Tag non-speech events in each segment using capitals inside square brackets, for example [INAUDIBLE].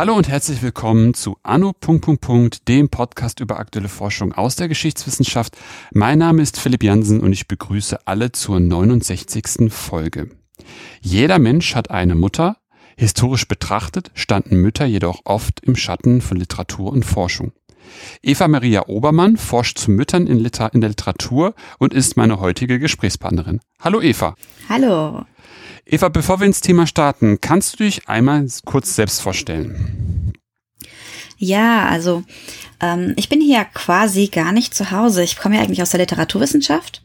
Hallo und herzlich willkommen zu Anno. dem Podcast über aktuelle Forschung aus der Geschichtswissenschaft. Mein Name ist Philipp Jansen und ich begrüße alle zur 69. Folge. Jeder Mensch hat eine Mutter. Historisch betrachtet standen Mütter jedoch oft im Schatten von Literatur und Forschung. Eva Maria Obermann forscht zu Müttern in, Liter in der Literatur und ist meine heutige Gesprächspartnerin. Hallo Eva. Hallo. Eva, bevor wir ins Thema starten, kannst du dich einmal kurz selbst vorstellen? Ja, also ähm, ich bin hier quasi gar nicht zu Hause. Ich komme ja eigentlich aus der Literaturwissenschaft.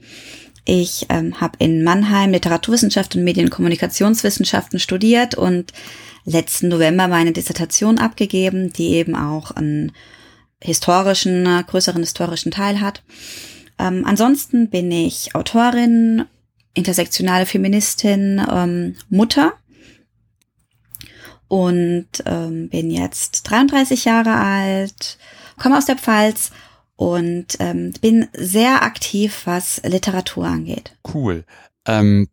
Ich ähm, habe in Mannheim Literaturwissenschaft und Medienkommunikationswissenschaften studiert und letzten November meine Dissertation abgegeben, die eben auch einen historischen, größeren historischen Teil hat. Ähm, ansonsten bin ich Autorin, intersektionale Feministin, ähm, Mutter und ähm, bin jetzt 33 Jahre alt, komme aus der Pfalz und ähm, bin sehr aktiv, was Literatur angeht. Cool. Ähm,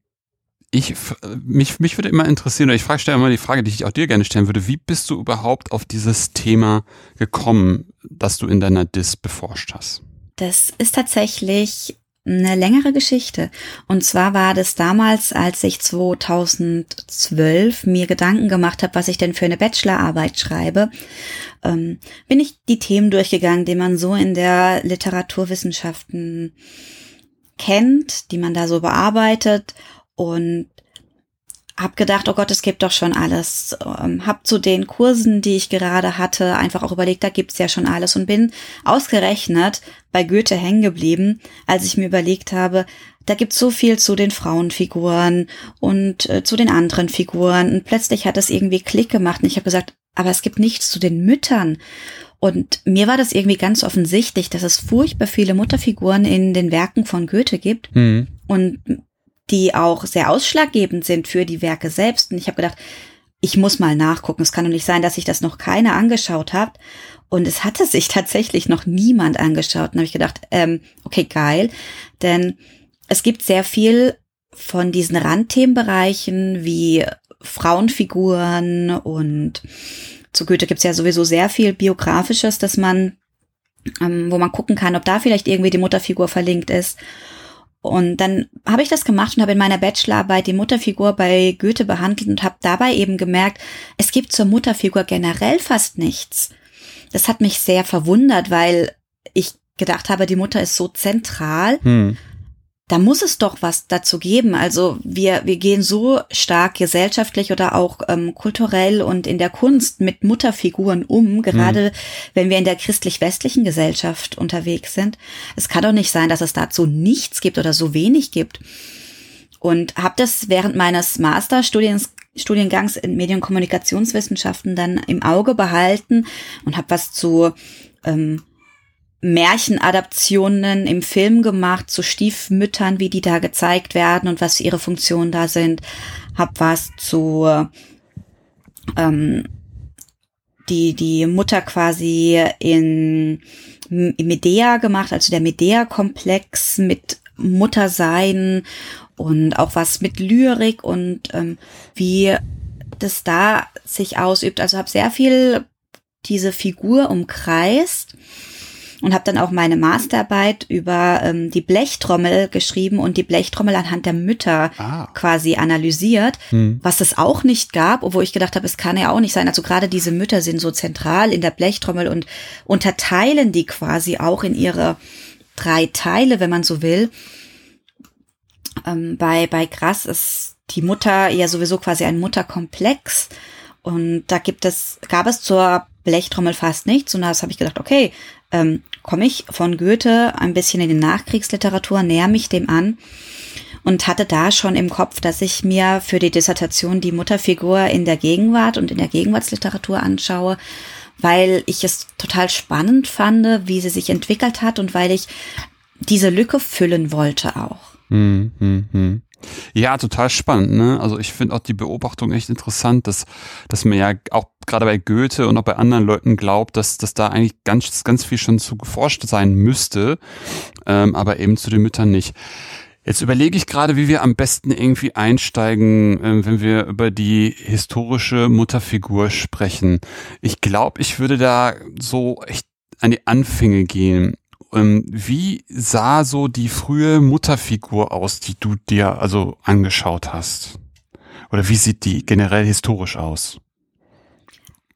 ich, mich, mich würde immer interessieren, oder ich frage, stelle immer die Frage, die ich auch dir gerne stellen würde, wie bist du überhaupt auf dieses Thema gekommen, das du in deiner Dis beforscht hast? Das ist tatsächlich eine längere Geschichte. Und zwar war das damals, als ich 2012 mir Gedanken gemacht habe, was ich denn für eine Bachelorarbeit schreibe, ähm, bin ich die Themen durchgegangen, die man so in der Literaturwissenschaften kennt, die man da so bearbeitet und hab gedacht, oh Gott, es gibt doch schon alles. Ähm, hab zu den Kursen, die ich gerade hatte, einfach auch überlegt, da gibt's ja schon alles und bin ausgerechnet bei Goethe hängen geblieben, als ich mir überlegt habe, da gibt's so viel zu den Frauenfiguren und äh, zu den anderen Figuren und plötzlich hat das irgendwie Klick gemacht und ich habe gesagt, aber es gibt nichts zu den Müttern. Und mir war das irgendwie ganz offensichtlich, dass es furchtbar viele Mutterfiguren in den Werken von Goethe gibt. Mhm. Und die auch sehr ausschlaggebend sind für die Werke selbst. Und ich habe gedacht, ich muss mal nachgucken. Es kann doch nicht sein, dass sich das noch keiner angeschaut hat. Und es hatte sich [LAUGHS] tatsächlich noch niemand angeschaut. Und habe ich gedacht, ähm, okay, geil. Denn es gibt sehr viel von diesen Randthemenbereichen wie Frauenfiguren und zu Goethe gibt es ja sowieso sehr viel Biografisches, dass man, ähm, wo man gucken kann, ob da vielleicht irgendwie die Mutterfigur verlinkt ist. Und dann habe ich das gemacht und habe in meiner Bachelorarbeit die Mutterfigur bei Goethe behandelt und habe dabei eben gemerkt, es gibt zur Mutterfigur generell fast nichts. Das hat mich sehr verwundert, weil ich gedacht habe, die Mutter ist so zentral. Hm da muss es doch was dazu geben. Also wir, wir gehen so stark gesellschaftlich oder auch ähm, kulturell und in der Kunst mit Mutterfiguren um, gerade mhm. wenn wir in der christlich-westlichen Gesellschaft unterwegs sind. Es kann doch nicht sein, dass es dazu nichts gibt oder so wenig gibt. Und habe das während meines Masterstudiens Studiengangs in Medien- und Kommunikationswissenschaften dann im Auge behalten und habe was zu ähm, Märchenadaptionen im Film gemacht zu Stiefmüttern, wie die da gezeigt werden und was ihre Funktionen da sind. Hab was zu ähm, die die Mutter quasi in, Medea gemacht, also der Medea-Komplex mit Muttersein und auch was mit Lyrik und ähm, wie das da sich ausübt. Also habe sehr viel diese Figur umkreist und habe dann auch meine Masterarbeit über ähm, die Blechtrommel geschrieben und die Blechtrommel anhand der Mütter ah. quasi analysiert, hm. was es auch nicht gab, obwohl ich gedacht habe, es kann ja auch nicht sein. Also gerade diese Mütter sind so zentral in der Blechtrommel und unterteilen die quasi auch in ihre drei Teile, wenn man so will. Ähm, bei, bei Grass ist die Mutter ja sowieso quasi ein Mutterkomplex. Und da gibt es, gab es zur Blechtrommel fast nichts. Und da habe ich gedacht, okay, ähm, komme ich von Goethe ein bisschen in die Nachkriegsliteratur, näher mich dem an und hatte da schon im Kopf, dass ich mir für die Dissertation die Mutterfigur in der Gegenwart und in der Gegenwartsliteratur anschaue, weil ich es total spannend fand, wie sie sich entwickelt hat und weil ich diese Lücke füllen wollte auch. Hm, hm, hm. Ja, total spannend. Ne? Also ich finde auch die Beobachtung echt interessant, dass, dass man ja auch gerade bei Goethe und auch bei anderen Leuten glaubt, dass, dass da eigentlich ganz, ganz viel schon zu geforscht sein müsste, ähm, aber eben zu den Müttern nicht. Jetzt überlege ich gerade, wie wir am besten irgendwie einsteigen, äh, wenn wir über die historische Mutterfigur sprechen. Ich glaube, ich würde da so echt an die Anfänge gehen. Ähm, wie sah so die frühe Mutterfigur aus, die du dir also angeschaut hast? Oder wie sieht die generell historisch aus?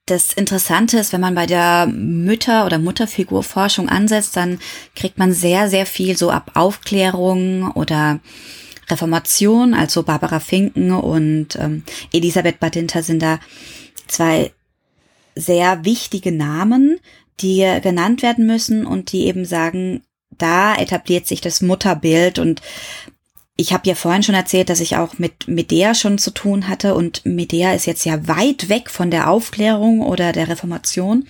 Das Interessante ist, wenn man bei der Mütter- oder Mutterfigurforschung ansetzt, dann kriegt man sehr, sehr viel so ab Aufklärung oder Reformation. Also Barbara Finken und ähm, Elisabeth Badinter sind da zwei sehr wichtige Namen, die genannt werden müssen und die eben sagen, da etabliert sich das Mutterbild und ich habe ja vorhin schon erzählt, dass ich auch mit Medea schon zu tun hatte und Medea ist jetzt ja weit weg von der Aufklärung oder der Reformation.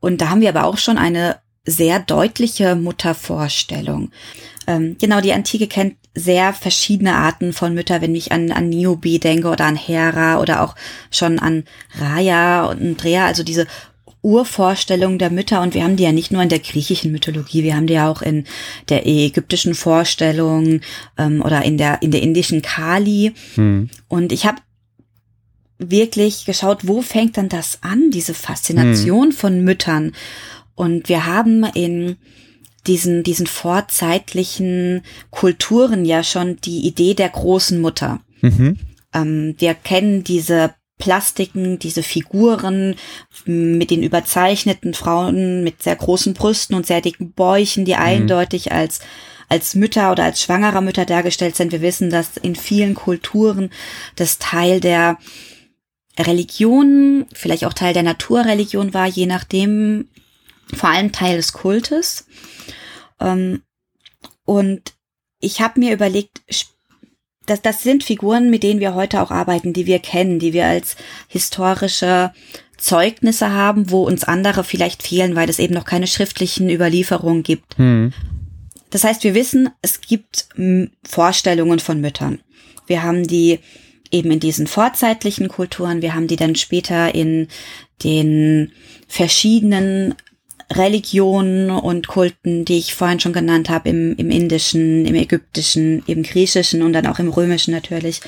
Und da haben wir aber auch schon eine sehr deutliche Muttervorstellung. Ähm, genau, die Antike kennt sehr verschiedene Arten von Mütter, wenn ich an, an Niobe denke oder an Hera oder auch schon an Raya und Drea, also diese Urvorstellung der Mütter und wir haben die ja nicht nur in der griechischen Mythologie, wir haben die ja auch in der ägyptischen Vorstellung ähm, oder in der in der indischen Kali. Hm. Und ich habe wirklich geschaut, wo fängt dann das an, diese Faszination hm. von Müttern. Und wir haben in diesen, diesen vorzeitlichen Kulturen ja schon die Idee der großen Mutter. Mhm. Ähm, wir kennen diese Plastiken, diese Figuren mit den überzeichneten Frauen mit sehr großen Brüsten und sehr dicken Bäuchen, die mhm. eindeutig als als Mütter oder als schwangerer Mütter dargestellt sind. Wir wissen, dass in vielen Kulturen das Teil der Religion, vielleicht auch Teil der Naturreligion war, je nachdem, vor allem Teil des Kultes. Ähm, und ich habe mir überlegt, das, das sind Figuren, mit denen wir heute auch arbeiten, die wir kennen, die wir als historische Zeugnisse haben, wo uns andere vielleicht fehlen, weil es eben noch keine schriftlichen Überlieferungen gibt. Hm. Das heißt, wir wissen, es gibt Vorstellungen von Müttern. Wir haben die eben in diesen vorzeitlichen Kulturen, wir haben die dann später in den verschiedenen Religionen und Kulten, die ich vorhin schon genannt habe, im, im Indischen, im Ägyptischen, im Griechischen und dann auch im Römischen natürlich.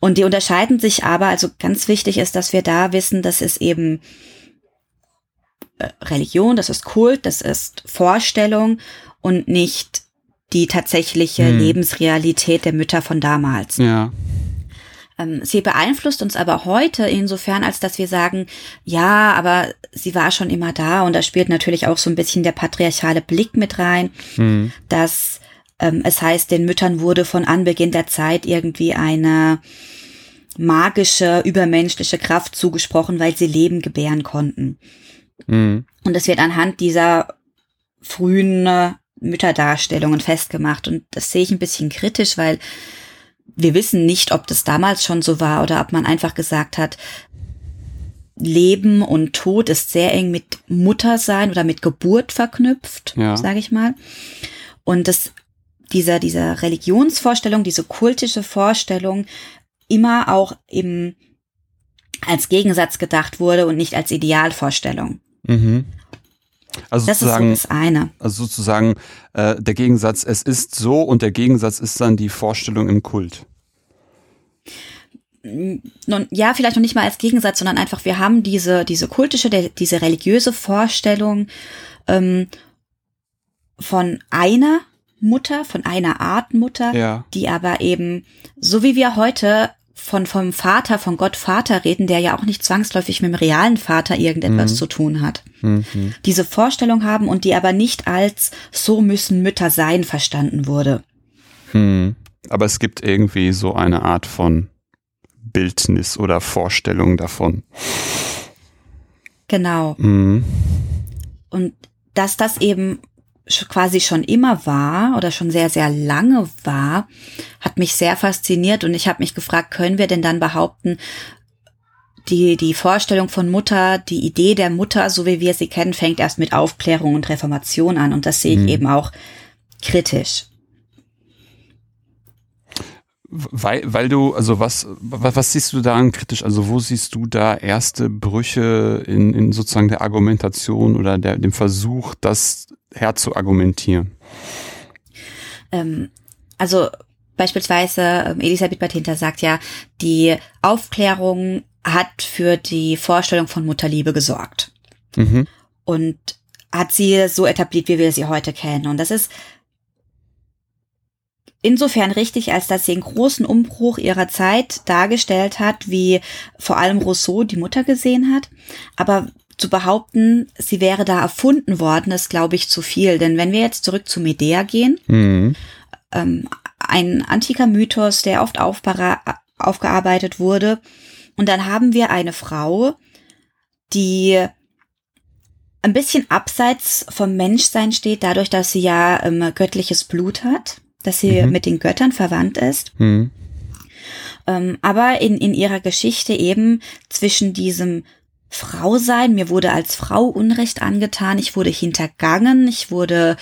Und die unterscheiden sich aber, also ganz wichtig ist, dass wir da wissen, das ist eben äh, Religion, das ist Kult, das ist Vorstellung und nicht die tatsächliche hm. Lebensrealität der Mütter von damals. Ja. Ähm, sie beeinflusst uns aber heute insofern, als dass wir sagen, ja, aber sie war schon immer da und da spielt natürlich auch so ein bisschen der patriarchale Blick mit rein, mhm. dass ähm, es heißt, den Müttern wurde von Anbeginn der Zeit irgendwie eine magische, übermenschliche Kraft zugesprochen, weil sie Leben gebären konnten. Mhm. Und es wird anhand dieser frühen äh, Mütterdarstellungen festgemacht. Und das sehe ich ein bisschen kritisch, weil wir wissen nicht, ob das damals schon so war oder ob man einfach gesagt hat, Leben und Tod ist sehr eng mit Muttersein oder mit Geburt verknüpft, ja. sage ich mal. Und das, dieser, dieser Religionsvorstellung, diese kultische Vorstellung immer auch eben als Gegensatz gedacht wurde und nicht als Idealvorstellung. Mhm. Also das sozusagen, ist so das eine. Also sozusagen äh, der Gegensatz, es ist so und der Gegensatz ist dann die Vorstellung im Kult. Nun, ja, vielleicht noch nicht mal als Gegensatz, sondern einfach, wir haben diese, diese kultische, der, diese religiöse Vorstellung ähm, von einer Mutter, von einer Art Mutter, ja. die aber eben, so wie wir heute von vom Vater, von Gott Vater reden, der ja auch nicht zwangsläufig mit dem realen Vater irgendetwas mhm. zu tun hat. Mhm. Diese Vorstellung haben und die aber nicht als so müssen Mütter sein verstanden wurde. Mhm. Aber es gibt irgendwie so eine Art von Bildnis oder Vorstellung davon. Genau. Mhm. Und dass das eben quasi schon immer war oder schon sehr, sehr lange war, hat mich sehr fasziniert und ich habe mich gefragt, können wir denn dann behaupten, die, die Vorstellung von Mutter, die Idee der Mutter, so wie wir sie kennen, fängt erst mit Aufklärung und Reformation an und das sehe ich mhm. eben auch kritisch. Weil, weil du, also was, was, was siehst du daran kritisch? Also wo siehst du da erste Brüche in, in sozusagen der Argumentation oder der, dem Versuch, das herzuargumentieren? Ähm, also beispielsweise ähm, Elisabeth Batinta sagt ja, die Aufklärung hat für die Vorstellung von Mutterliebe gesorgt. Mhm. Und hat sie so etabliert, wie wir sie heute kennen. Und das ist insofern richtig, als dass sie einen großen Umbruch ihrer Zeit dargestellt hat, wie vor allem Rousseau die Mutter gesehen hat. Aber zu behaupten, sie wäre da erfunden worden, ist, glaube ich, zu viel. Denn wenn wir jetzt zurück zu Medea gehen, mhm. ähm, ein antiker Mythos, der oft aufgearbeitet wurde, und dann haben wir eine Frau, die ein bisschen abseits vom Menschsein steht, dadurch, dass sie ja ähm, göttliches Blut hat dass sie mhm. mit den Göttern verwandt ist. Mhm. Ähm, aber in, in ihrer Geschichte eben zwischen diesem Frau sein, mir wurde als Frau Unrecht angetan, ich wurde hintergangen, ich wurde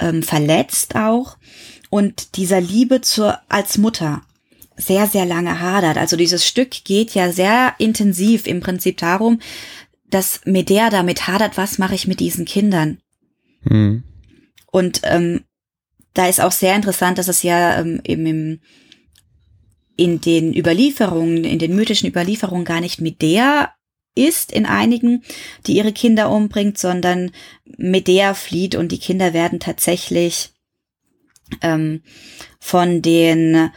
ähm, verletzt auch und dieser Liebe zur als Mutter sehr sehr lange hadert. Also dieses Stück geht ja sehr intensiv im Prinzip darum, dass Medea damit hadert, was mache ich mit diesen Kindern? Mhm. Und ähm, da ist auch sehr interessant, dass es ja ähm, eben im, in den Überlieferungen, in den mythischen Überlieferungen gar nicht Medea ist in einigen, die ihre Kinder umbringt, sondern Medea flieht und die Kinder werden tatsächlich ähm, von den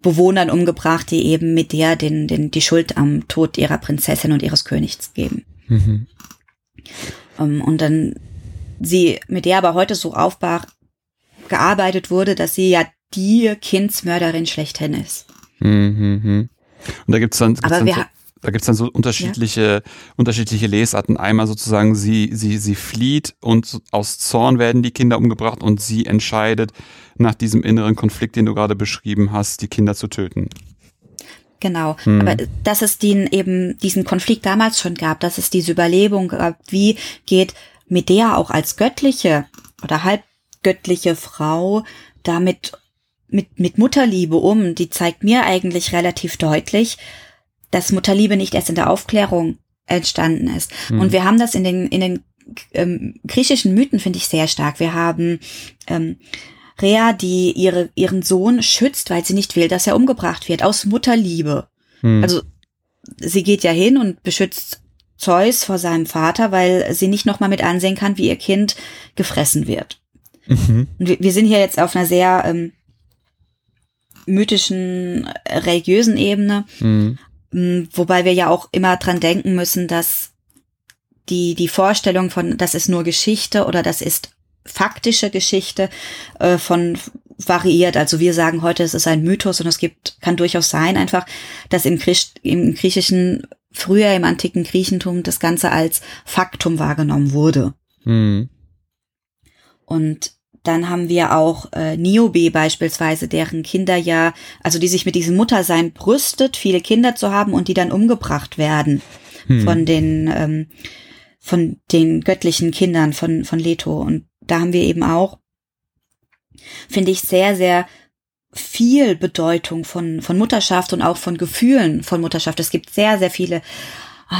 Bewohnern umgebracht, die eben Medea den, den, die Schuld am Tod ihrer Prinzessin und ihres Königs geben. Mhm. Ähm, und dann sie Medea aber heute so aufbaut, gearbeitet wurde, dass sie ja die Kindsmörderin schlechthin ist. Mhm. Und da gibt's dann, gibt's dann so, da gibt's dann so unterschiedliche, ja. unterschiedliche Lesarten. Einmal sozusagen, sie, sie, sie flieht und aus Zorn werden die Kinder umgebracht und sie entscheidet, nach diesem inneren Konflikt, den du gerade beschrieben hast, die Kinder zu töten. Genau. Hm. Aber dass es den eben diesen Konflikt damals schon gab, dass es diese Überlebung gab, wie geht Medea auch als göttliche oder halb göttliche Frau damit mit, mit Mutterliebe um, die zeigt mir eigentlich relativ deutlich, dass Mutterliebe nicht erst in der Aufklärung entstanden ist. Mhm. Und wir haben das in den, in den ähm, griechischen Mythen, finde ich, sehr stark. Wir haben ähm, Rea, die ihre, ihren Sohn schützt, weil sie nicht will, dass er umgebracht wird, aus Mutterliebe. Mhm. Also sie geht ja hin und beschützt Zeus vor seinem Vater, weil sie nicht nochmal mit ansehen kann, wie ihr Kind gefressen wird. Mhm. Wir, wir, sind hier jetzt auf einer sehr ähm, mythischen, äh, religiösen Ebene, mhm. Mm, wobei wir ja auch immer dran denken müssen, dass die, die Vorstellung von, das ist nur Geschichte oder das ist faktische Geschichte äh, von variiert. Also wir sagen heute, es ist ein Mythos und es gibt, kann durchaus sein einfach, dass im, Griech, im Griechischen, früher im antiken Griechentum das Ganze als Faktum wahrgenommen wurde. Mhm. Und dann haben wir auch äh, Niobe beispielsweise, deren Kinder ja, also die sich mit diesem Muttersein brüstet, viele Kinder zu haben und die dann umgebracht werden hm. von den ähm, von den göttlichen Kindern von von Leto. Und da haben wir eben auch, finde ich, sehr sehr viel Bedeutung von von Mutterschaft und auch von Gefühlen von Mutterschaft. Es gibt sehr sehr viele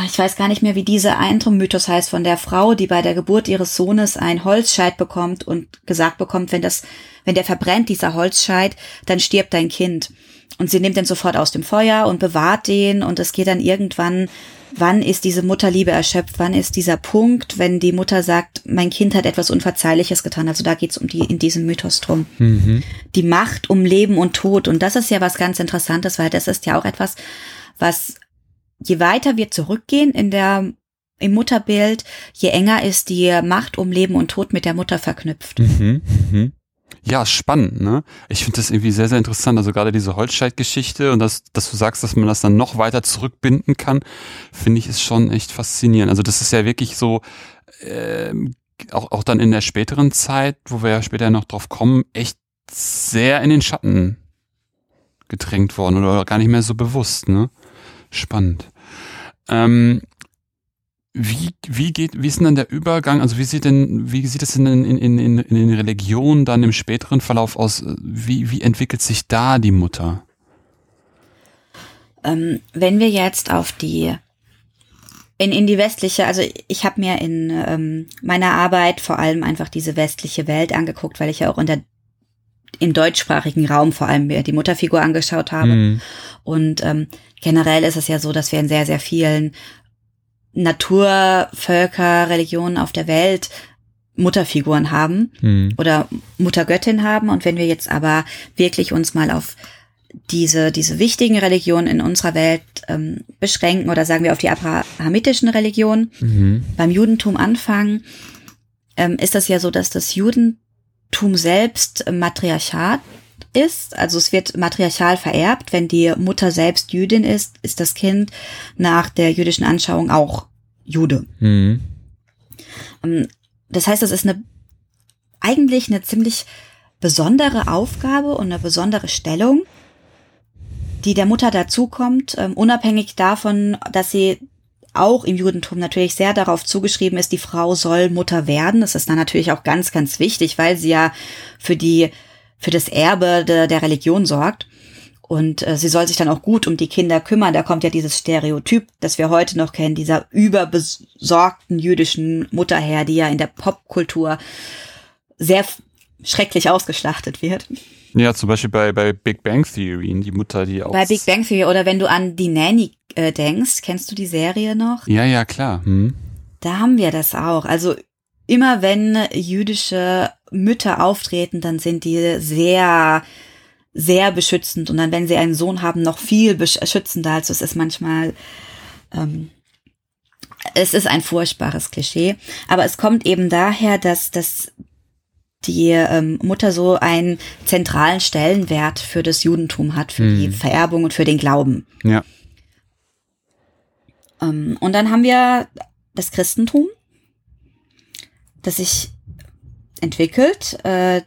ich weiß gar nicht mehr, wie dieser Eintrum-Mythos heißt von der Frau, die bei der Geburt ihres Sohnes ein Holzscheit bekommt und gesagt bekommt, wenn das, wenn der verbrennt, dieser Holzscheit, dann stirbt dein Kind. Und sie nimmt den sofort aus dem Feuer und bewahrt den und es geht dann irgendwann, wann ist diese Mutterliebe erschöpft, wann ist dieser Punkt, wenn die Mutter sagt, mein Kind hat etwas Unverzeihliches getan. Also da geht's um die, in diesem Mythos drum. Mhm. Die Macht um Leben und Tod. Und das ist ja was ganz Interessantes, weil das ist ja auch etwas, was je weiter wir zurückgehen in der im Mutterbild, je enger ist die Macht um Leben und Tod mit der Mutter verknüpft. Mhm, mhm. Ja, spannend, ne? Ich finde das irgendwie sehr, sehr interessant. Also gerade diese Holzscheit-Geschichte und das, dass du sagst, dass man das dann noch weiter zurückbinden kann, finde ich ist schon echt faszinierend. Also das ist ja wirklich so, äh, auch, auch dann in der späteren Zeit, wo wir ja später noch drauf kommen, echt sehr in den Schatten gedrängt worden oder gar nicht mehr so bewusst, ne? Spannend. Ähm, wie, wie geht, wie ist denn dann der Übergang, also wie sieht denn, wie sieht es denn in, in, in, in den Religionen dann im späteren Verlauf aus? Wie, wie entwickelt sich da die Mutter? Ähm, wenn wir jetzt auf die in, in die westliche, also ich habe mir in ähm, meiner Arbeit vor allem einfach diese westliche Welt angeguckt, weil ich ja auch in der im deutschsprachigen Raum vor allem mir die Mutterfigur angeschaut habe. Mhm. Und ähm, generell ist es ja so, dass wir in sehr, sehr vielen Naturvölker, Religionen auf der Welt Mutterfiguren haben mhm. oder Muttergöttin haben. Und wenn wir jetzt aber wirklich uns mal auf diese, diese wichtigen Religionen in unserer Welt ähm, beschränken oder sagen wir auf die abrahamitischen Religionen, mhm. beim Judentum anfangen, ähm, ist das ja so, dass das Judentum selbst Matriarchat ist. Also es wird matriarchal vererbt. Wenn die Mutter selbst Jüdin ist, ist das Kind nach der jüdischen Anschauung auch Jude. Mhm. Ähm, das heißt, es ist eine eigentlich eine ziemlich besondere Aufgabe und eine besondere Stellung, die der Mutter dazukommt, ähm, unabhängig davon, dass sie auch im Judentum natürlich sehr darauf zugeschrieben ist, die Frau soll Mutter werden. Das ist dann natürlich auch ganz, ganz wichtig, weil sie ja für die, für das Erbe de, der Religion sorgt. Und äh, sie soll sich dann auch gut um die Kinder kümmern. Da kommt ja dieses Stereotyp, das wir heute noch kennen, dieser überbesorgten jüdischen Mutter her, die ja in der Popkultur sehr schrecklich ausgeschlachtet wird. Ja, zum Beispiel bei, bei Big Bang Theory, die Mutter, die auch. Bei Big Bang Theory oder wenn du an die Nanny äh, denkst, kennst du die Serie noch? Ja, ja, klar. Hm. Da haben wir das auch. Also immer wenn jüdische Mütter auftreten, dann sind die sehr, sehr beschützend und dann, wenn sie einen Sohn haben, noch viel beschützender. Also es ist manchmal, ähm, es ist ein furchtbares Klischee. Aber es kommt eben daher, dass, dass die ähm, Mutter so einen zentralen Stellenwert für das Judentum hat, für mhm. die Vererbung und für den Glauben. Ja. Ähm, und dann haben wir das Christentum, das sich entwickelt, äh,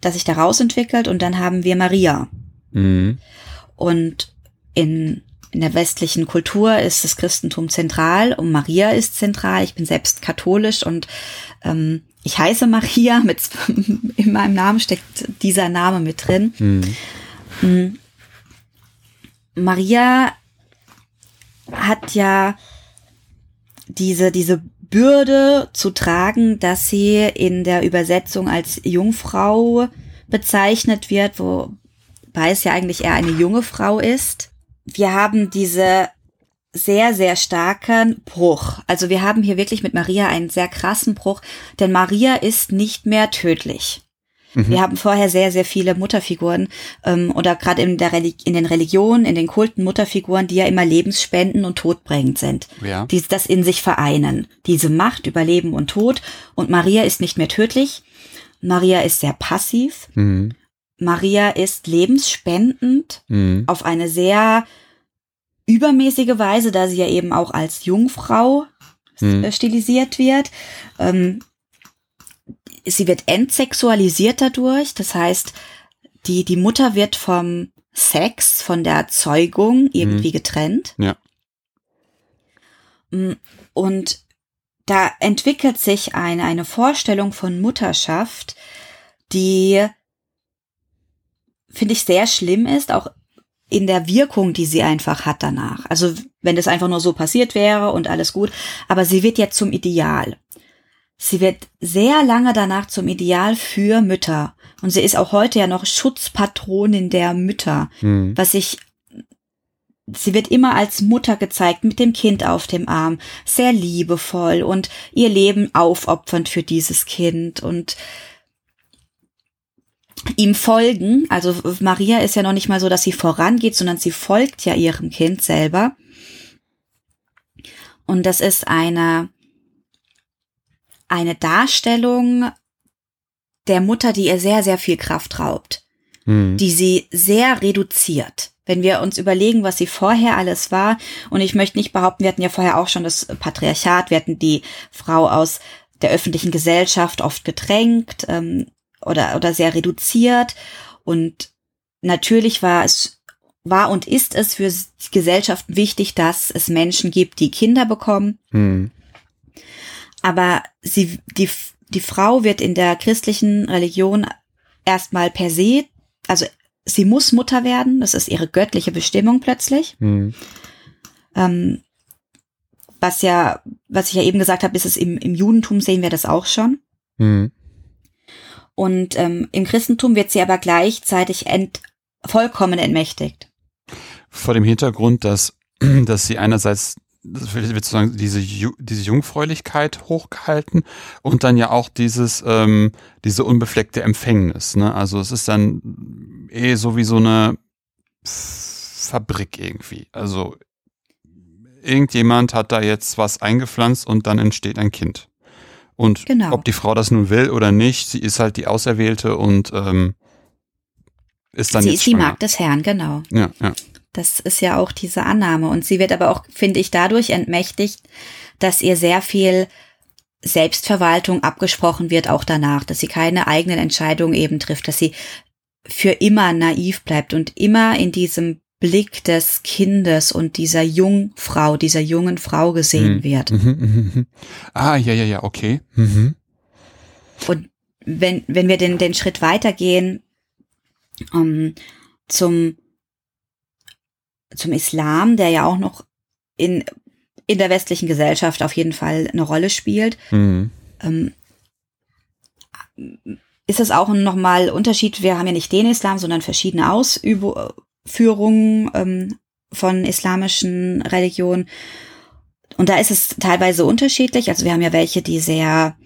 das sich daraus entwickelt und dann haben wir Maria. Mhm. Und in, in der westlichen Kultur ist das Christentum zentral und Maria ist zentral. Ich bin selbst katholisch und ähm, ich heiße Maria, [LAUGHS] mit, in meinem Namen steckt dieser Name mit drin. Mhm. Maria hat ja diese, diese Bürde zu tragen, dass sie in der Übersetzung als Jungfrau bezeichnet wird, wobei es ja eigentlich eher eine junge Frau ist. Wir haben diese sehr, sehr starken Bruch. Also wir haben hier wirklich mit Maria einen sehr krassen Bruch, denn Maria ist nicht mehr tödlich. Mhm. Wir haben vorher sehr, sehr viele Mutterfiguren ähm, oder gerade in, der in den Religionen, in den Kulten Mutterfiguren, die ja immer lebensspenden und todbringend sind, ja. die das in sich vereinen. Diese Macht über Leben und Tod. Und Maria ist nicht mehr tödlich. Maria ist sehr passiv. Mhm. Maria ist lebensspendend mhm. auf eine sehr übermäßige Weise, da sie ja eben auch als Jungfrau hm. stilisiert wird. Ähm, sie wird entsexualisiert dadurch, das heißt, die, die Mutter wird vom Sex, von der Zeugung irgendwie hm. getrennt. Ja. Mm, und da entwickelt sich eine, eine Vorstellung von Mutterschaft, die finde ich sehr schlimm ist, auch in der Wirkung, die sie einfach hat danach. Also wenn das einfach nur so passiert wäre und alles gut, aber sie wird jetzt zum Ideal. Sie wird sehr lange danach zum Ideal für Mütter. Und sie ist auch heute ja noch Schutzpatronin der Mütter, mhm. was ich Sie wird immer als Mutter gezeigt, mit dem Kind auf dem Arm, sehr liebevoll und ihr Leben aufopfernd für dieses Kind und ihm folgen. Also Maria ist ja noch nicht mal so, dass sie vorangeht, sondern sie folgt ja ihrem Kind selber. Und das ist eine, eine Darstellung der Mutter, die ihr sehr, sehr viel Kraft raubt, mhm. die sie sehr reduziert. Wenn wir uns überlegen, was sie vorher alles war, und ich möchte nicht behaupten, wir hatten ja vorher auch schon das Patriarchat, wir hatten die Frau aus der öffentlichen Gesellschaft oft gedrängt, ähm, oder, oder sehr reduziert. Und natürlich war es, war und ist es für Gesellschaften wichtig, dass es Menschen gibt, die Kinder bekommen. Mhm. Aber sie, die, die Frau wird in der christlichen Religion erstmal per se, also sie muss Mutter werden, das ist ihre göttliche Bestimmung plötzlich. Mhm. Ähm, was ja, was ich ja eben gesagt habe, ist es im, im Judentum sehen wir das auch schon. Mhm. Und ähm, im Christentum wird sie aber gleichzeitig ent, vollkommen entmächtigt. Vor dem Hintergrund, dass, [CLEARS THROAT] dass sie einerseits wird sozusagen diese, diese Jungfräulichkeit hochgehalten und dann ja auch dieses, ähm, diese unbefleckte Empfängnis. Ne? Also es ist dann eh so wie so eine Fabrik irgendwie. Also irgendjemand hat da jetzt was eingepflanzt und dann entsteht ein Kind. Und Genau. ob die Frau das nun will oder nicht, sie ist halt die Auserwählte und ähm, ist dann sie jetzt ist die schwanger. Magd des Herrn, genau. Ja, ja. Das ist ja auch diese Annahme. Und sie wird aber auch, finde ich, dadurch entmächtigt, dass ihr sehr viel Selbstverwaltung abgesprochen wird, auch danach, dass sie keine eigenen Entscheidungen eben trifft, dass sie für immer naiv bleibt und immer in diesem Blick des Kindes und dieser Jungfrau, dieser jungen Frau gesehen Mhm. wird. Mhm, mhm, mhm. Ah, ja, ja, ja, okay. Mhm. Und wenn, wenn wir den, den Schritt weitergehen ähm, zum, zum Islam, der ja auch noch in, in der westlichen Gesellschaft auf jeden Fall eine Rolle spielt, Mhm. ähm, ist es auch nochmal Unterschied. Wir haben ja nicht den Islam, sondern verschiedene Ausführungen ähm, von islamischen Religionen. Und da ist es teilweise unterschiedlich. Also wir haben ja welche, die sehr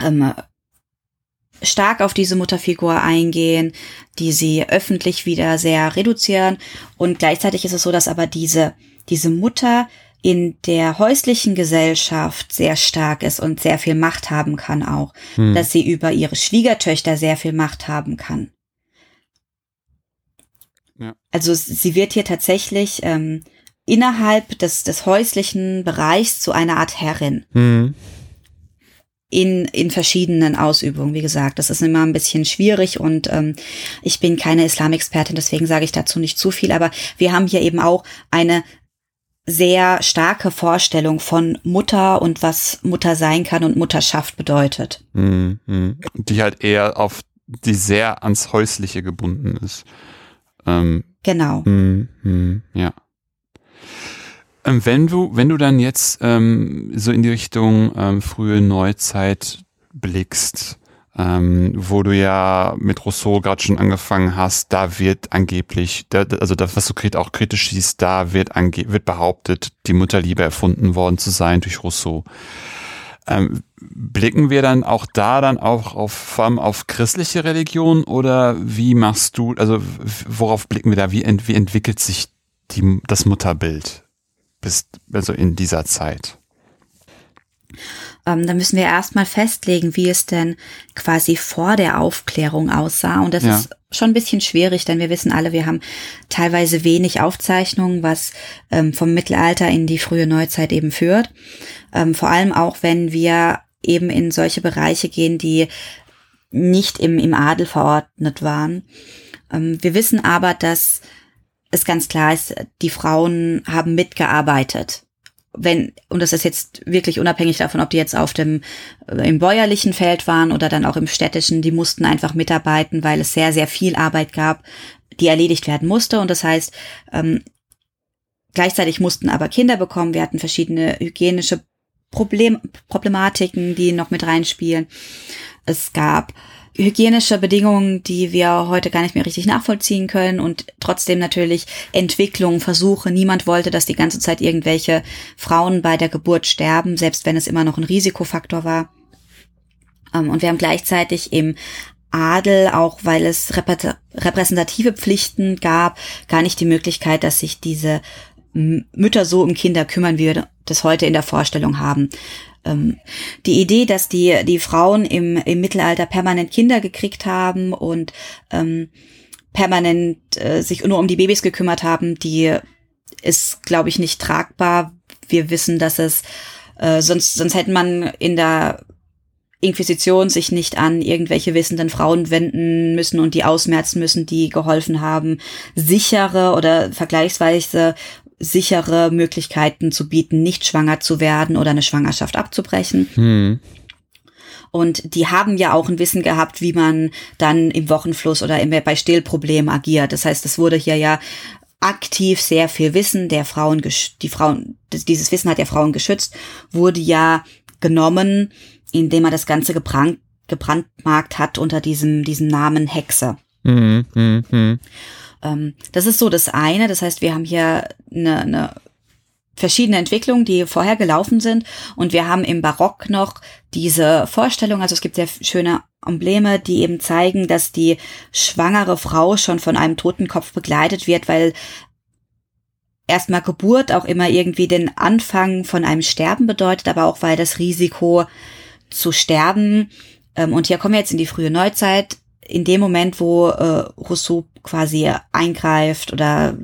ähm, stark auf diese Mutterfigur eingehen, die sie öffentlich wieder sehr reduzieren. Und gleichzeitig ist es so, dass aber diese, diese Mutter in der häuslichen Gesellschaft sehr stark ist und sehr viel Macht haben kann auch, Mhm. dass sie über ihre Schwiegertöchter sehr viel Macht haben kann. Ja. Also sie wird hier tatsächlich ähm, innerhalb des, des häuslichen Bereichs zu einer Art Herrin Mhm. In, in verschiedenen Ausübungen. Wie gesagt, das ist immer ein bisschen schwierig und ähm, ich bin keine Islamexpertin, deswegen sage ich dazu nicht zu viel, aber wir haben hier eben auch eine sehr starke Vorstellung von Mutter und was Mutter sein kann und Mutterschaft bedeutet. Mhm. Mhm. Die halt eher auf die sehr ans Häusliche gebunden ist. Ähm, Genau. Mhm, mhm, ja. Ähm, wenn du, wenn du dann jetzt ähm, so in die Richtung ähm, frühe Neuzeit blickst, ähm, wo du ja mit Rousseau gerade schon angefangen hast, da wird angeblich, da, also das, was du auch kritisch siehst, da wird, ange wird behauptet, die Mutterliebe erfunden worden zu sein durch Rousseau. Ähm, blicken wir dann auch da dann auch auf, vor allem auf christliche Religion oder wie machst du, also worauf blicken wir da, wie, ent, wie entwickelt sich die, das Mutterbild bis, also in dieser Zeit? Ähm, da müssen wir erstmal festlegen, wie es denn quasi vor der Aufklärung aussah. Und das Ja. ist schon ein bisschen schwierig, denn wir wissen alle, wir haben teilweise wenig Aufzeichnungen, was ähm, vom Mittelalter in die frühe Neuzeit eben führt. Ähm, vor allem auch, wenn wir eben in solche Bereiche gehen, die nicht im, im Adel verordnet waren. Ähm, wir wissen aber, dass es ganz klar ist, die Frauen haben mitgearbeitet wenn, und das ist jetzt wirklich unabhängig davon, ob die jetzt auf dem, äh, im bäuerlichen Feld waren oder dann auch im städtischen, die mussten einfach mitarbeiten, weil es sehr, sehr viel Arbeit gab, die erledigt werden musste. Und das heißt, ähm, gleichzeitig mussten aber Kinder bekommen. Wir hatten verschiedene hygienische Problem, Problematiken, die noch mit reinspielen. Es gab hygienische Bedingungen, die wir heute gar nicht mehr richtig nachvollziehen können und trotzdem natürlich Entwicklung, Versuche. Niemand wollte, dass die ganze Zeit irgendwelche Frauen bei der Geburt sterben, selbst wenn es immer noch ein Risikofaktor war. Ähm, Und wir haben gleichzeitig im Adel, auch weil es reprä- repräsentative Pflichten gab, gar nicht die Möglichkeit, dass sich diese Mütter so um Kinder kümmern, wie wir das heute in der Vorstellung haben. Ähm, Die Idee, dass die, die Frauen im, im Mittelalter permanent Kinder gekriegt haben und ähm, permanent äh, sich nur um die Babys gekümmert haben, die ist, glaube ich, nicht tragbar. Wir wissen, dass es äh, sonst, sonst hätte man in der Inquisition sich nicht an irgendwelche wissenden Frauen wenden müssen und die ausmerzen müssen, die geholfen haben, sichere oder vergleichsweise sichere Möglichkeiten zu bieten, nicht schwanger zu werden oder eine Schwangerschaft abzubrechen. Hm. Und die haben ja auch ein Wissen gehabt, wie man dann im Wochenfluss oder bei Stillproblemen agiert. Das heißt, es wurde hier ja aktiv sehr viel Wissen der Frauen, die Frauen, dieses Wissen hat der Frauen geschützt, wurde ja genommen, indem man das Ganze gebrannt, gebrandmarkt hat unter diesem, diesem Namen Hexe. Mhm, mh, mh. Ähm, das ist so das eine. Das heißt, wir haben hier eine, eine verschiedene Entwicklungen, die vorher gelaufen sind. Und wir haben im Barock noch diese Vorstellung, also es gibt sehr schöne Embleme, die eben zeigen, dass die schwangere Frau schon von einem Totenkopf begleitet wird, weil erstmal Geburt auch immer irgendwie den Anfang von einem Sterben bedeutet, aber auch weil das Risiko zu sterben, ähm, und hier kommen wir jetzt in die frühe Neuzeit, in dem Moment, wo äh, Rousseau quasi eingreift oder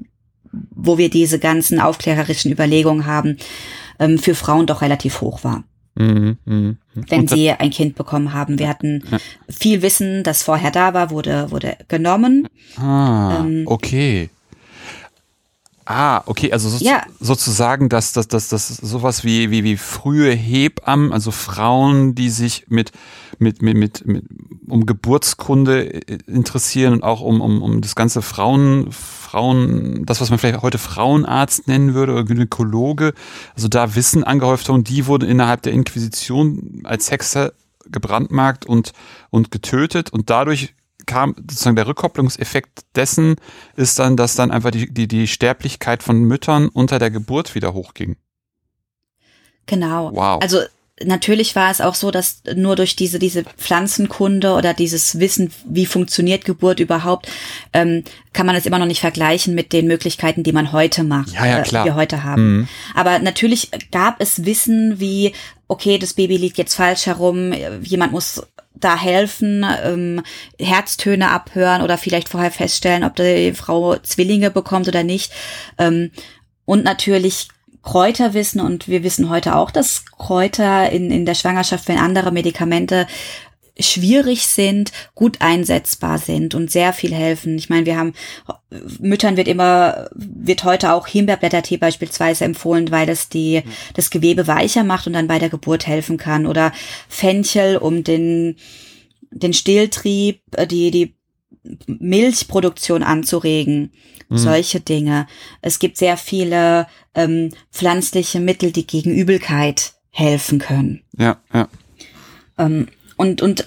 wo wir diese ganzen aufklärerischen Überlegungen haben, ähm, für Frauen doch relativ hoch war. Mhm, mh, mh. Wenn sie ein Kind bekommen haben. Wir hatten ja. viel Wissen, das vorher da war, wurde, wurde genommen. Ah, ähm, okay. Ah, okay, also so, ja. sozusagen, dass das, das, das sowas wie, wie, wie frühe Hebammen, also Frauen, die sich mit, mit, mit, mit, mit um Geburtskunde äh, interessieren und auch um, um, um das ganze Frauen, Frauen, das, was man vielleicht heute Frauenarzt nennen würde oder Gynäkologe, also da Wissen angehäuft haben, die wurden innerhalb der Inquisition als Hexe gebrandmarkt und, und getötet und dadurch kam sozusagen der Rückkopplungseffekt dessen ist dann, dass dann einfach die, die, die Sterblichkeit von Müttern unter der Geburt wieder hochging. Genau. Wow. Also natürlich war es auch so, dass nur durch diese, diese Pflanzenkunde oder dieses Wissen, wie funktioniert Geburt überhaupt, ähm, kann man es immer noch nicht vergleichen mit den Möglichkeiten, die man heute macht, ja, ja, klar. Äh, die wir heute haben. Mhm. Aber natürlich gab es Wissen wie, okay, das Baby liegt jetzt falsch herum, jemand muss da helfen, ähm, Herztöne abhören oder vielleicht vorher feststellen, ob die Frau Zwillinge bekommt oder nicht. Ähm, und natürlich Kräuterwissen und wir wissen heute auch, dass Kräuter in, in der Schwangerschaft, wenn andere Medikamente schwierig sind, gut einsetzbar sind und sehr viel helfen. Ich meine, wir haben Müttern wird immer wird heute auch Himbeerblättertee beispielsweise empfohlen, weil es die das Gewebe weicher macht und dann bei der Geburt helfen kann oder Fenchel, um den den Stilltrieb, äh, die die Milchproduktion anzuregen. Mhm. Solche Dinge. Es gibt sehr viele ähm, pflanzliche Mittel, die gegen Übelkeit helfen können. Ja, ja. Ähm, und, und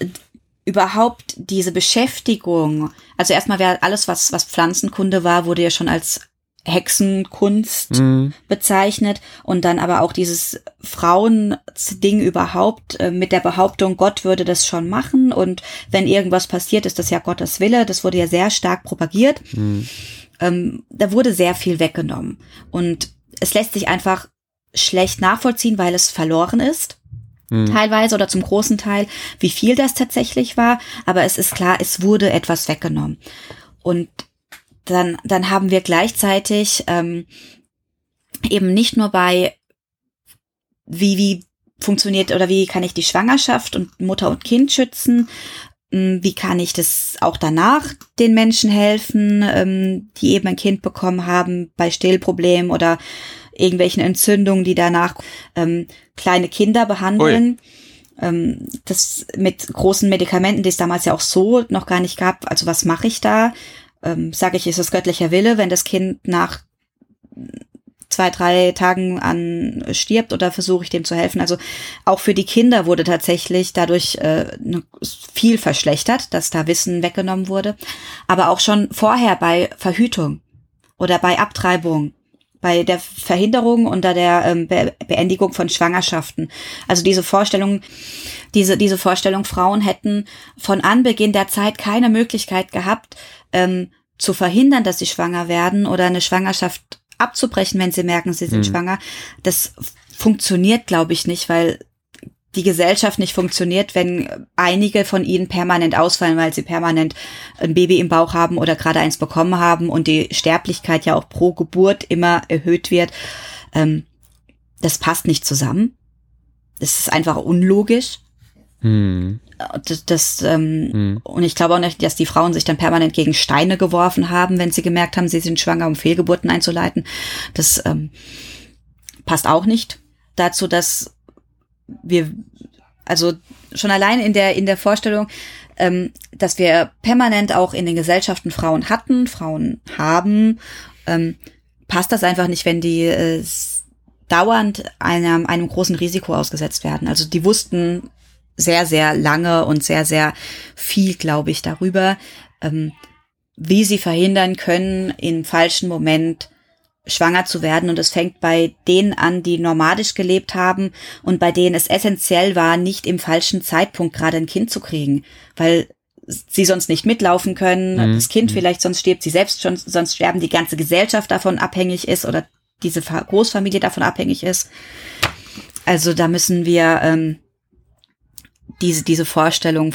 überhaupt diese Beschäftigung, also erstmal wäre alles, was, was Pflanzenkunde war, wurde ja schon als Hexenkunst mhm. bezeichnet und dann aber auch dieses Frauending überhaupt äh, mit der Behauptung, Gott würde das schon machen und wenn irgendwas passiert, ist das ja Gottes Wille. Das wurde ja sehr stark propagiert. Mhm. Ähm, da wurde sehr viel weggenommen und es lässt sich einfach schlecht nachvollziehen, weil es verloren ist. Mhm. Teilweise oder zum großen Teil, wie viel das tatsächlich war. Aber es ist klar, es wurde etwas weggenommen. Und dann, dann haben wir gleichzeitig ähm, eben nicht nur bei, wie, wie funktioniert oder wie kann ich die Schwangerschaft und Mutter und Kind schützen, hm, wie kann ich das auch danach den Menschen helfen, ähm, die eben ein Kind bekommen haben bei Stillproblemen oder irgendwelchen Entzündungen, die danach ähm, kleine Kinder behandeln. Ähm, das mit großen Medikamenten, die es damals ja auch so noch gar nicht gab. Also was mache ich da? Ähm, Sage ich, ist es göttlicher Wille, wenn das Kind nach zwei, drei Tagen an stirbt oder versuche ich dem zu helfen. Also auch für die Kinder wurde tatsächlich dadurch äh, ne, viel verschlechtert, dass da Wissen weggenommen wurde. Aber auch schon vorher bei Verhütung oder bei Abtreibung bei der Verhinderung unter der ähm, Be Beendigung von Schwangerschaften. Also diese Vorstellung, diese, diese Vorstellung, Frauen hätten von Anbeginn der Zeit keine Möglichkeit gehabt, ähm, zu verhindern, dass sie schwanger werden oder eine Schwangerschaft abzubrechen, wenn sie merken, sie sind mhm. schwanger. Das funktioniert, glaube ich, nicht, weil die Gesellschaft nicht funktioniert, wenn einige von ihnen permanent ausfallen, weil sie permanent ein Baby im Bauch haben oder gerade eins bekommen haben und die Sterblichkeit ja auch pro Geburt immer erhöht wird. Ähm, das passt nicht zusammen. Das ist einfach unlogisch. Hm. Das, das ähm, hm. und ich glaube auch nicht, dass die Frauen sich dann permanent gegen Steine geworfen haben, wenn sie gemerkt haben, sie sind schwanger, um Fehlgeburten einzuleiten. Das ähm, passt auch nicht dazu, dass wir Also schon allein in der, in der Vorstellung, ähm, dass wir permanent auch in den Gesellschaften Frauen hatten, Frauen haben, ähm, passt das einfach nicht, wenn die äh, dauernd einem, einem großen Risiko ausgesetzt werden. Also die wussten sehr, sehr lange und sehr, sehr viel, glaube ich, darüber, ähm, wie sie verhindern können, im falschen Moment schwanger zu werden. Und es fängt bei denen an, die nomadisch gelebt haben und bei denen es essentiell war, nicht im falschen Zeitpunkt gerade ein Kind zu kriegen, weil sie sonst nicht mitlaufen können, mhm. das Kind mhm. vielleicht sonst stirbt, sie selbst schon sonst sterben, die ganze Gesellschaft davon abhängig ist oder diese Großfamilie davon abhängig ist. Also da müssen wir ähm, diese, diese Vorstellung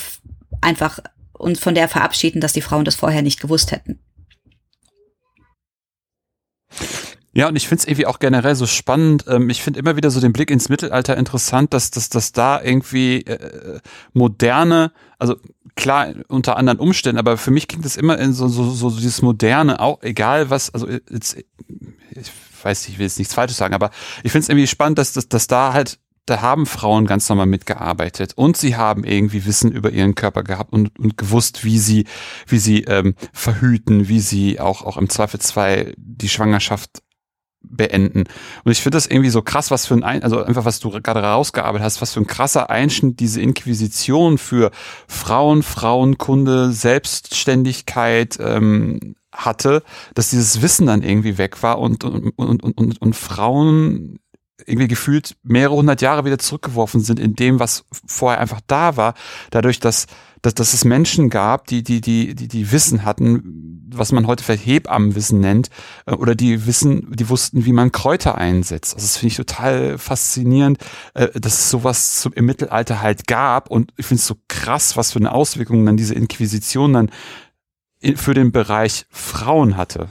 einfach uns von der verabschieden, dass die Frauen das vorher nicht gewusst hätten. Ja, und ich finde es irgendwie auch generell so spannend. Ähm, ich finde immer wieder so den Blick ins Mittelalter interessant, dass, dass, dass da irgendwie äh, moderne, also klar unter anderen Umständen, aber für mich klingt das immer in so, so, so dieses Moderne, auch egal was, also jetzt, ich weiß ich will jetzt nichts Falsches sagen, aber ich finde es irgendwie spannend, dass, dass, dass da halt da haben Frauen ganz normal mitgearbeitet und sie haben irgendwie Wissen über ihren Körper gehabt und, und gewusst, wie sie, wie sie ähm, verhüten, wie sie auch, auch im Zweifelsfall die Schwangerschaft beenden. Und ich finde das irgendwie so krass, was für ein, also einfach was du gerade rausgearbeitet hast, was für ein krasser Einschnitt diese Inquisition für Frauen, Frauenkunde, Selbstständigkeit ähm, hatte, dass dieses Wissen dann irgendwie weg war und, und, und, und, und Frauen irgendwie gefühlt mehrere hundert Jahre wieder zurückgeworfen sind in dem, was vorher einfach da war, dadurch, dass dass, dass es Menschen gab, die, die, die, die, die Wissen hatten, was man heute vielleicht Hebammenwissen nennt, äh, oder die wissen, die wussten, wie man Kräuter einsetzt. Also das finde ich total faszinierend, äh, dass es sowas im Mittelalter halt gab. Und ich finde es so krass, was für eine Auswirkung dann diese Inquisition dann für den Bereich Frauen hatte.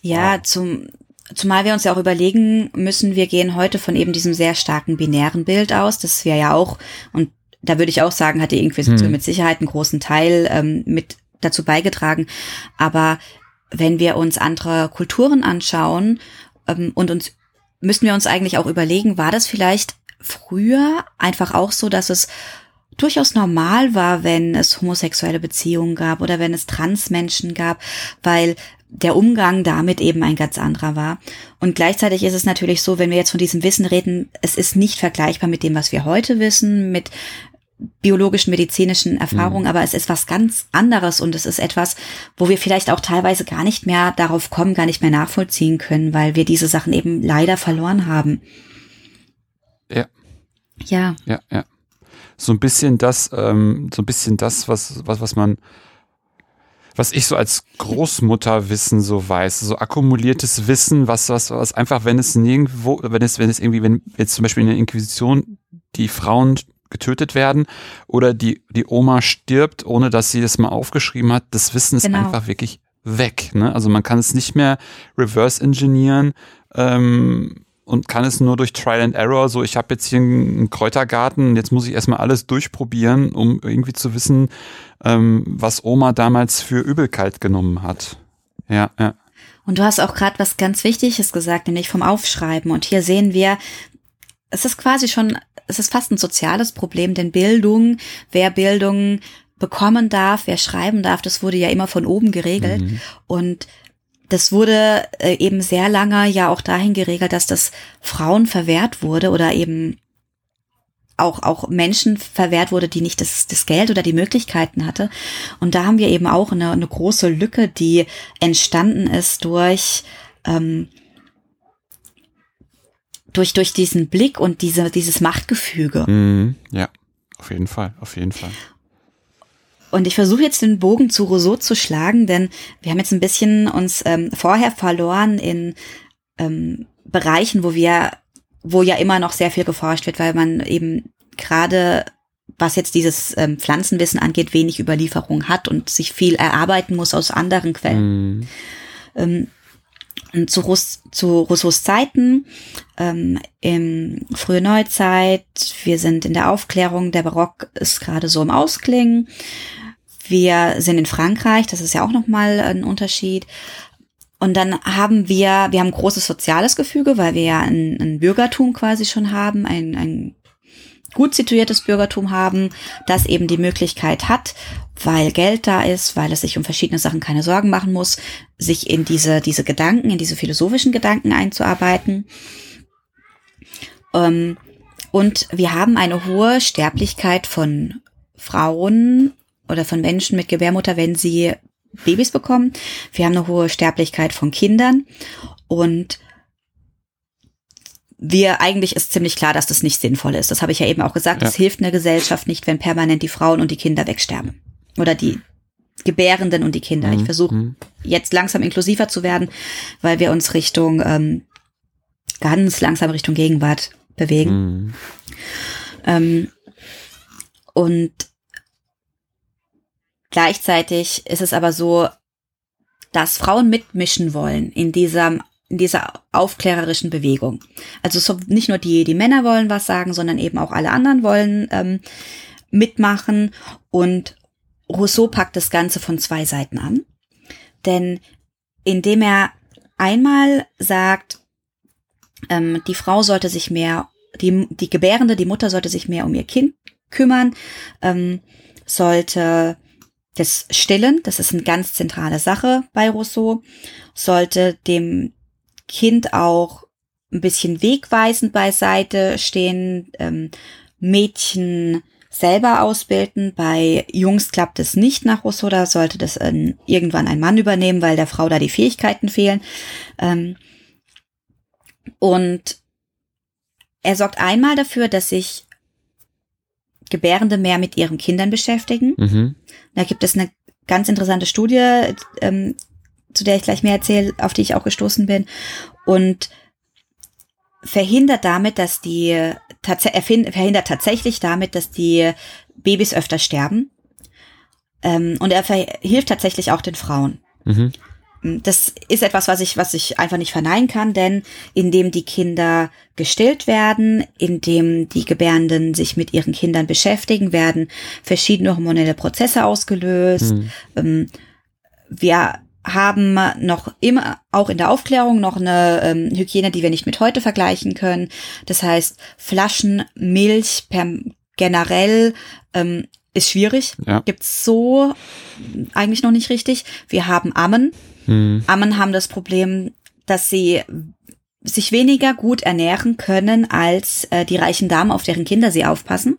Ja, wow. zum, Zumal wir uns ja auch überlegen müssen, wir gehen heute von eben diesem sehr starken binären Bild aus, das wir ja auch, und da würde ich auch sagen, hat die Inquisition hm. mit Sicherheit einen großen Teil ähm, mit dazu beigetragen. Aber wenn wir uns andere Kulturen anschauen ähm, und uns müssen wir uns eigentlich auch überlegen, war das vielleicht früher einfach auch so, dass es durchaus normal war, wenn es homosexuelle Beziehungen gab oder wenn es Transmenschen gab, weil der Umgang damit eben ein ganz anderer war. Und gleichzeitig ist es natürlich so, wenn wir jetzt von diesem Wissen reden, es ist nicht vergleichbar mit dem, was wir heute wissen, mit biologischen, medizinischen Erfahrungen, mhm. aber es ist was ganz anderes und es ist etwas, wo wir vielleicht auch teilweise gar nicht mehr darauf kommen, gar nicht mehr nachvollziehen können, weil wir diese Sachen eben leider verloren haben. Ja. Ja. Ja, ja. So ein bisschen das, ähm, so ein bisschen das, was, was, was man was ich so als Großmutterwissen so weiß, so akkumuliertes Wissen, was, was, was einfach, wenn es nirgendwo, wenn es, wenn es irgendwie, wenn jetzt zum Beispiel in der Inquisition die Frauen getötet werden oder die, die Oma stirbt, ohne dass sie das mal aufgeschrieben hat, das Wissen ist genau. einfach wirklich weg. Ne? Also man kann es nicht mehr reverse engineeren. Ähm, und kann es nur durch Trial and Error, so ich habe jetzt hier einen Kräutergarten, jetzt muss ich erstmal alles durchprobieren, um irgendwie zu wissen, ähm, was Oma damals für Übelkeit genommen hat. Ja, ja. Und du hast auch gerade was ganz Wichtiges gesagt, nämlich vom Aufschreiben. Und hier sehen wir, es ist quasi schon, es ist fast ein soziales Problem, denn Bildung, wer Bildung bekommen darf, wer schreiben darf, das wurde ja immer von oben geregelt. Mhm. Und das wurde äh, eben sehr lange ja auch dahin geregelt, dass das Frauen verwehrt wurde oder eben auch, auch Menschen verwehrt wurde, die nicht das, das Geld oder die Möglichkeiten hatte. Und da haben wir eben auch eine, eine große Lücke, die entstanden ist durch, ähm, durch, durch diesen Blick und diese, dieses Machtgefüge. Mhm, ja, auf jeden Fall, auf jeden Fall. Und ich versuche jetzt den Bogen zu Rousseau zu schlagen, denn wir haben jetzt ein bisschen uns ähm, vorher verloren in ähm, Bereichen, wo wir, wo ja immer noch sehr viel geforscht wird, weil man eben gerade was jetzt dieses ähm, Pflanzenwissen angeht, wenig Überlieferung hat und sich viel erarbeiten muss aus anderen Quellen. Mm. Ähm, zu, Russ, zu Rousseaus Zeiten, ähm, im frühe Neuzeit, wir sind in der Aufklärung, der Barock ist gerade so im Ausklingen. Wir sind in Frankreich, das ist ja auch nochmal ein Unterschied. Und dann haben wir, wir haben großes soziales Gefüge, weil wir ja ein, ein Bürgertum quasi schon haben, ein, ein gut situiertes Bürgertum haben, das eben die Möglichkeit hat, weil Geld da ist, weil es sich um verschiedene Sachen keine Sorgen machen muss, sich in diese, diese Gedanken, in diese philosophischen Gedanken einzuarbeiten. Ähm, und wir haben eine hohe Sterblichkeit von Frauen oder von Menschen mit Gebärmutter, wenn sie Babys bekommen. Wir haben eine hohe Sterblichkeit von Kindern und wir eigentlich ist ziemlich klar, dass das nicht sinnvoll ist. Das habe ich ja eben auch gesagt. Es hilft einer Gesellschaft nicht, wenn permanent die Frauen und die Kinder wegsterben. Oder die Gebärenden und die Kinder. Mhm. Ich versuche mhm. jetzt langsam inklusiver zu werden, weil wir uns Richtung ähm, ganz langsam Richtung Gegenwart bewegen. Mhm. Ähm, und gleichzeitig ist es aber so, dass Frauen mitmischen wollen in dieser in dieser aufklärerischen Bewegung. Also so nicht nur die die Männer wollen was sagen, sondern eben auch alle anderen wollen ähm, mitmachen und Rousseau packt das Ganze von zwei Seiten an, denn indem er einmal sagt, ähm, die Frau sollte sich mehr, die, die Gebärende, die Mutter sollte sich mehr um ihr Kind kümmern, ähm, sollte das Stillen, das ist eine ganz zentrale Sache bei Rousseau, sollte dem Kind auch ein bisschen wegweisend beiseite stehen, ähm, Mädchen selber ausbilden. Bei Jungs klappt es nicht nach Rousseau, da sollte das äh, irgendwann ein Mann übernehmen, weil der Frau da die Fähigkeiten fehlen. Ähm, und er sorgt einmal dafür, dass sich Gebärende mehr mit ihren Kindern beschäftigen. Mhm. Da gibt es eine ganz interessante Studie, ähm, zu der ich gleich mehr erzähle, auf die ich auch gestoßen bin. Und verhindert damit, dass die, er verhindert tatsächlich damit, dass die Babys öfter sterben. Ähm, und er hilft tatsächlich auch den Frauen. Mhm. Das ist etwas, was ich, was ich einfach nicht verneinen kann, denn indem die Kinder gestillt werden, indem die Gebärenden sich mit ihren Kindern beschäftigen, werden verschiedene hormonelle Prozesse ausgelöst. Mhm. Ähm, wir haben noch immer, auch in der Aufklärung, noch eine ähm, Hygiene, die wir nicht mit heute vergleichen können. Das heißt, Flaschen, Milch per generell ähm, ist schwierig. Ja. Gibt's so eigentlich noch nicht richtig. Wir haben Ammen. Mhm. Ammen haben das Problem, dass sie sich weniger gut ernähren können als äh, die reichen Damen, auf deren Kinder sie aufpassen.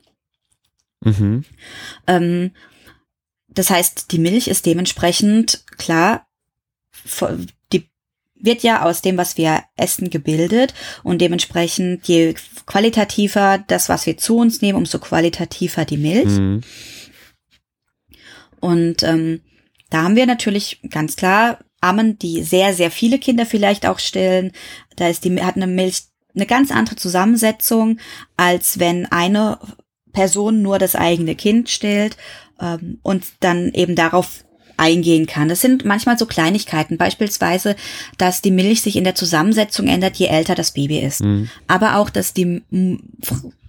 Mhm. Ähm, das heißt, die Milch ist dementsprechend klar, die wird ja aus dem, was wir essen, gebildet und dementsprechend je qualitativer das, was wir zu uns nehmen, umso qualitativer die Milch. Mhm. Und ähm, da haben wir natürlich ganz klar Ammen, die sehr, sehr viele Kinder vielleicht auch stillen. Da ist die, hat eine Milch eine ganz andere Zusammensetzung, als wenn eine Person nur das eigene Kind stillt ähm, und dann eben darauf eingehen kann. Das sind manchmal so Kleinigkeiten, beispielsweise, dass die Milch sich in der Zusammensetzung ändert, je älter das Baby ist. Mhm. Aber auch, dass die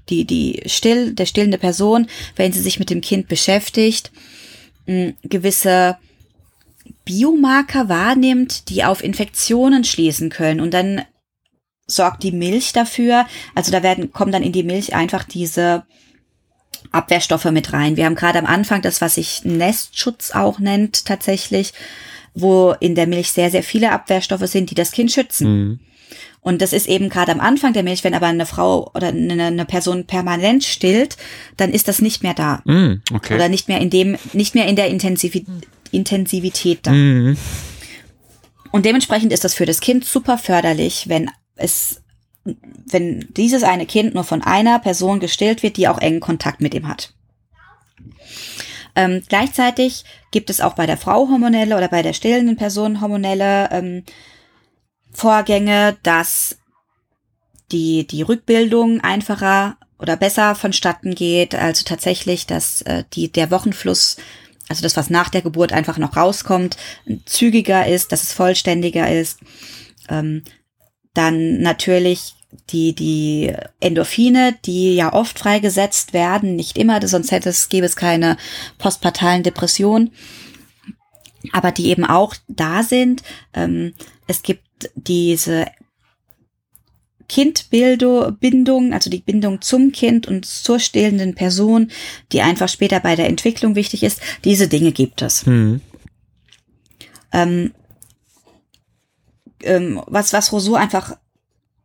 die die still der stillende Person, wenn sie sich mit dem Kind beschäftigt, gewisse Biomarker wahrnimmt, die auf Infektionen schließen können und dann sorgt die Milch dafür, also da werden kommen dann in die Milch einfach diese Abwehrstoffe mit rein. Wir haben gerade am Anfang das, was sich Nestschutz auch nennt, tatsächlich, wo in der Milch sehr, sehr viele Abwehrstoffe sind, die das Kind schützen. Mhm. Und das ist eben gerade am Anfang der Milch, wenn aber eine Frau oder eine, eine Person permanent stillt, dann ist das nicht mehr da. Mm, okay. Oder nicht mehr in dem, nicht mehr in der Intensiv Intensivität da. Mm. Und dementsprechend ist das für das Kind super förderlich, wenn es wenn dieses eine Kind nur von einer Person gestillt wird, die auch engen Kontakt mit ihm hat. Ähm, gleichzeitig gibt es auch bei der Frau hormonelle oder bei der stillenden Person hormonelle ähm, Vorgänge, dass die, die Rückbildung einfacher oder besser vonstatten geht. Also tatsächlich, dass äh, die, der Wochenfluss, also das, was nach der Geburt einfach noch rauskommt, zügiger ist, dass es vollständiger ist. Ähm, dann natürlich die, die Endorphine, die ja oft freigesetzt werden, nicht immer, sonst hätte es, gäbe es keine postpartalen Depressionen, aber die eben auch da sind. Ähm, es gibt diese Kindbindung, also die Bindung zum Kind und zur stillenden Person, die einfach später bei der Entwicklung wichtig ist. Diese Dinge gibt es. Mhm. Ähm, ähm, was, was Rousseau einfach,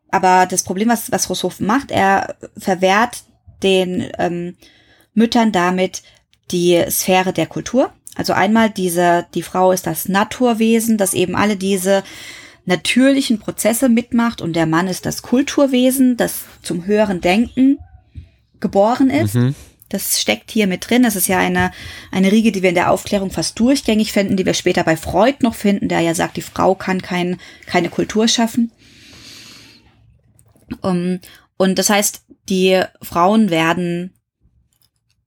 aber das Problem, was, was Rousseau macht, er verwehrt den ähm, Müttern damit die Sphäre der Kultur. Also einmal diese, die Frau ist das Naturwesen, das eben alle diese natürlichen Prozesse mitmacht und der Mann ist das Kulturwesen, das zum höheren Denken geboren ist. Mhm. Das steckt hier mit drin. Das ist ja eine, eine Riege, die wir in der Aufklärung fast durchgängig finden, die wir später bei Freud noch finden, der ja sagt, die Frau kann kein, keine Kultur schaffen. Um, und das heißt, die Frauen werden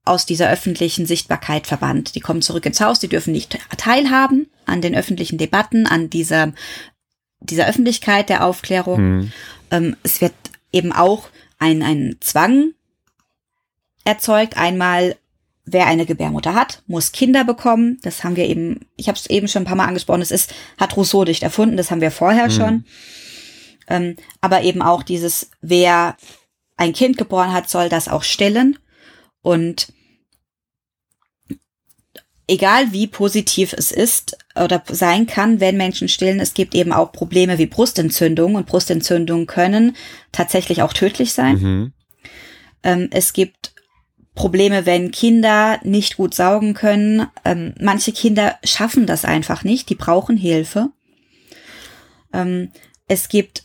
aus dieser öffentlichen Sichtbarkeit verbannt. Die kommen zurück ins Haus, die dürfen nicht teilhaben an den öffentlichen Debatten, an dieser, dieser Öffentlichkeit der Aufklärung. Mhm. Ähm, es wird eben auch ein, ein Zwang erzeugt. Einmal, wer eine Gebärmutter hat, muss Kinder bekommen. Das haben wir eben, ich habe es eben schon ein paar Mal angesprochen, das ist, hat Rousseau nicht erfunden, das haben wir vorher mhm. schon. Ähm, aber eben auch dieses, wer ein Kind geboren hat, soll das auch stillen. Und egal wie positiv es ist oder sein kann, wenn Menschen stillen, es gibt eben auch Probleme wie Brustentzündung und Brustentzündungen können tatsächlich auch tödlich sein. Mhm. Ähm, es gibt Probleme, wenn Kinder nicht gut saugen können. Ähm, manche Kinder schaffen das einfach nicht, die brauchen Hilfe. Ähm, es gibt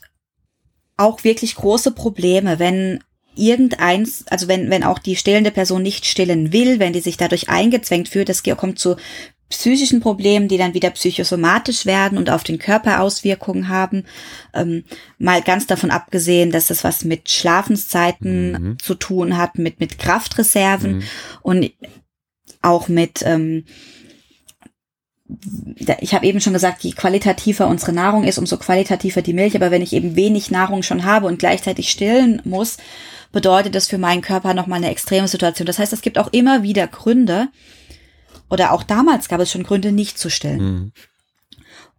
auch wirklich große Probleme, wenn irgendeins, also wenn, wenn auch die stillende Person nicht stillen will, wenn die sich dadurch eingezwängt fühlt, das kommt zu psychischen Problemen, die dann wieder psychosomatisch werden und auf den Körper Auswirkungen haben. Ähm, mal ganz davon abgesehen, dass das was mit Schlafenszeiten mhm. zu tun hat, mit, mit Kraftreserven mhm. und auch mit, ähm, ich habe eben schon gesagt, je qualitativer unsere Nahrung ist, umso qualitativer die Milch. Aber wenn ich eben wenig Nahrung schon habe und gleichzeitig stillen muss, bedeutet das für meinen Körper nochmal eine extreme Situation. Das heißt, es gibt auch immer wieder Gründe, oder auch damals gab es schon Gründe, nicht zu stillen. Mhm.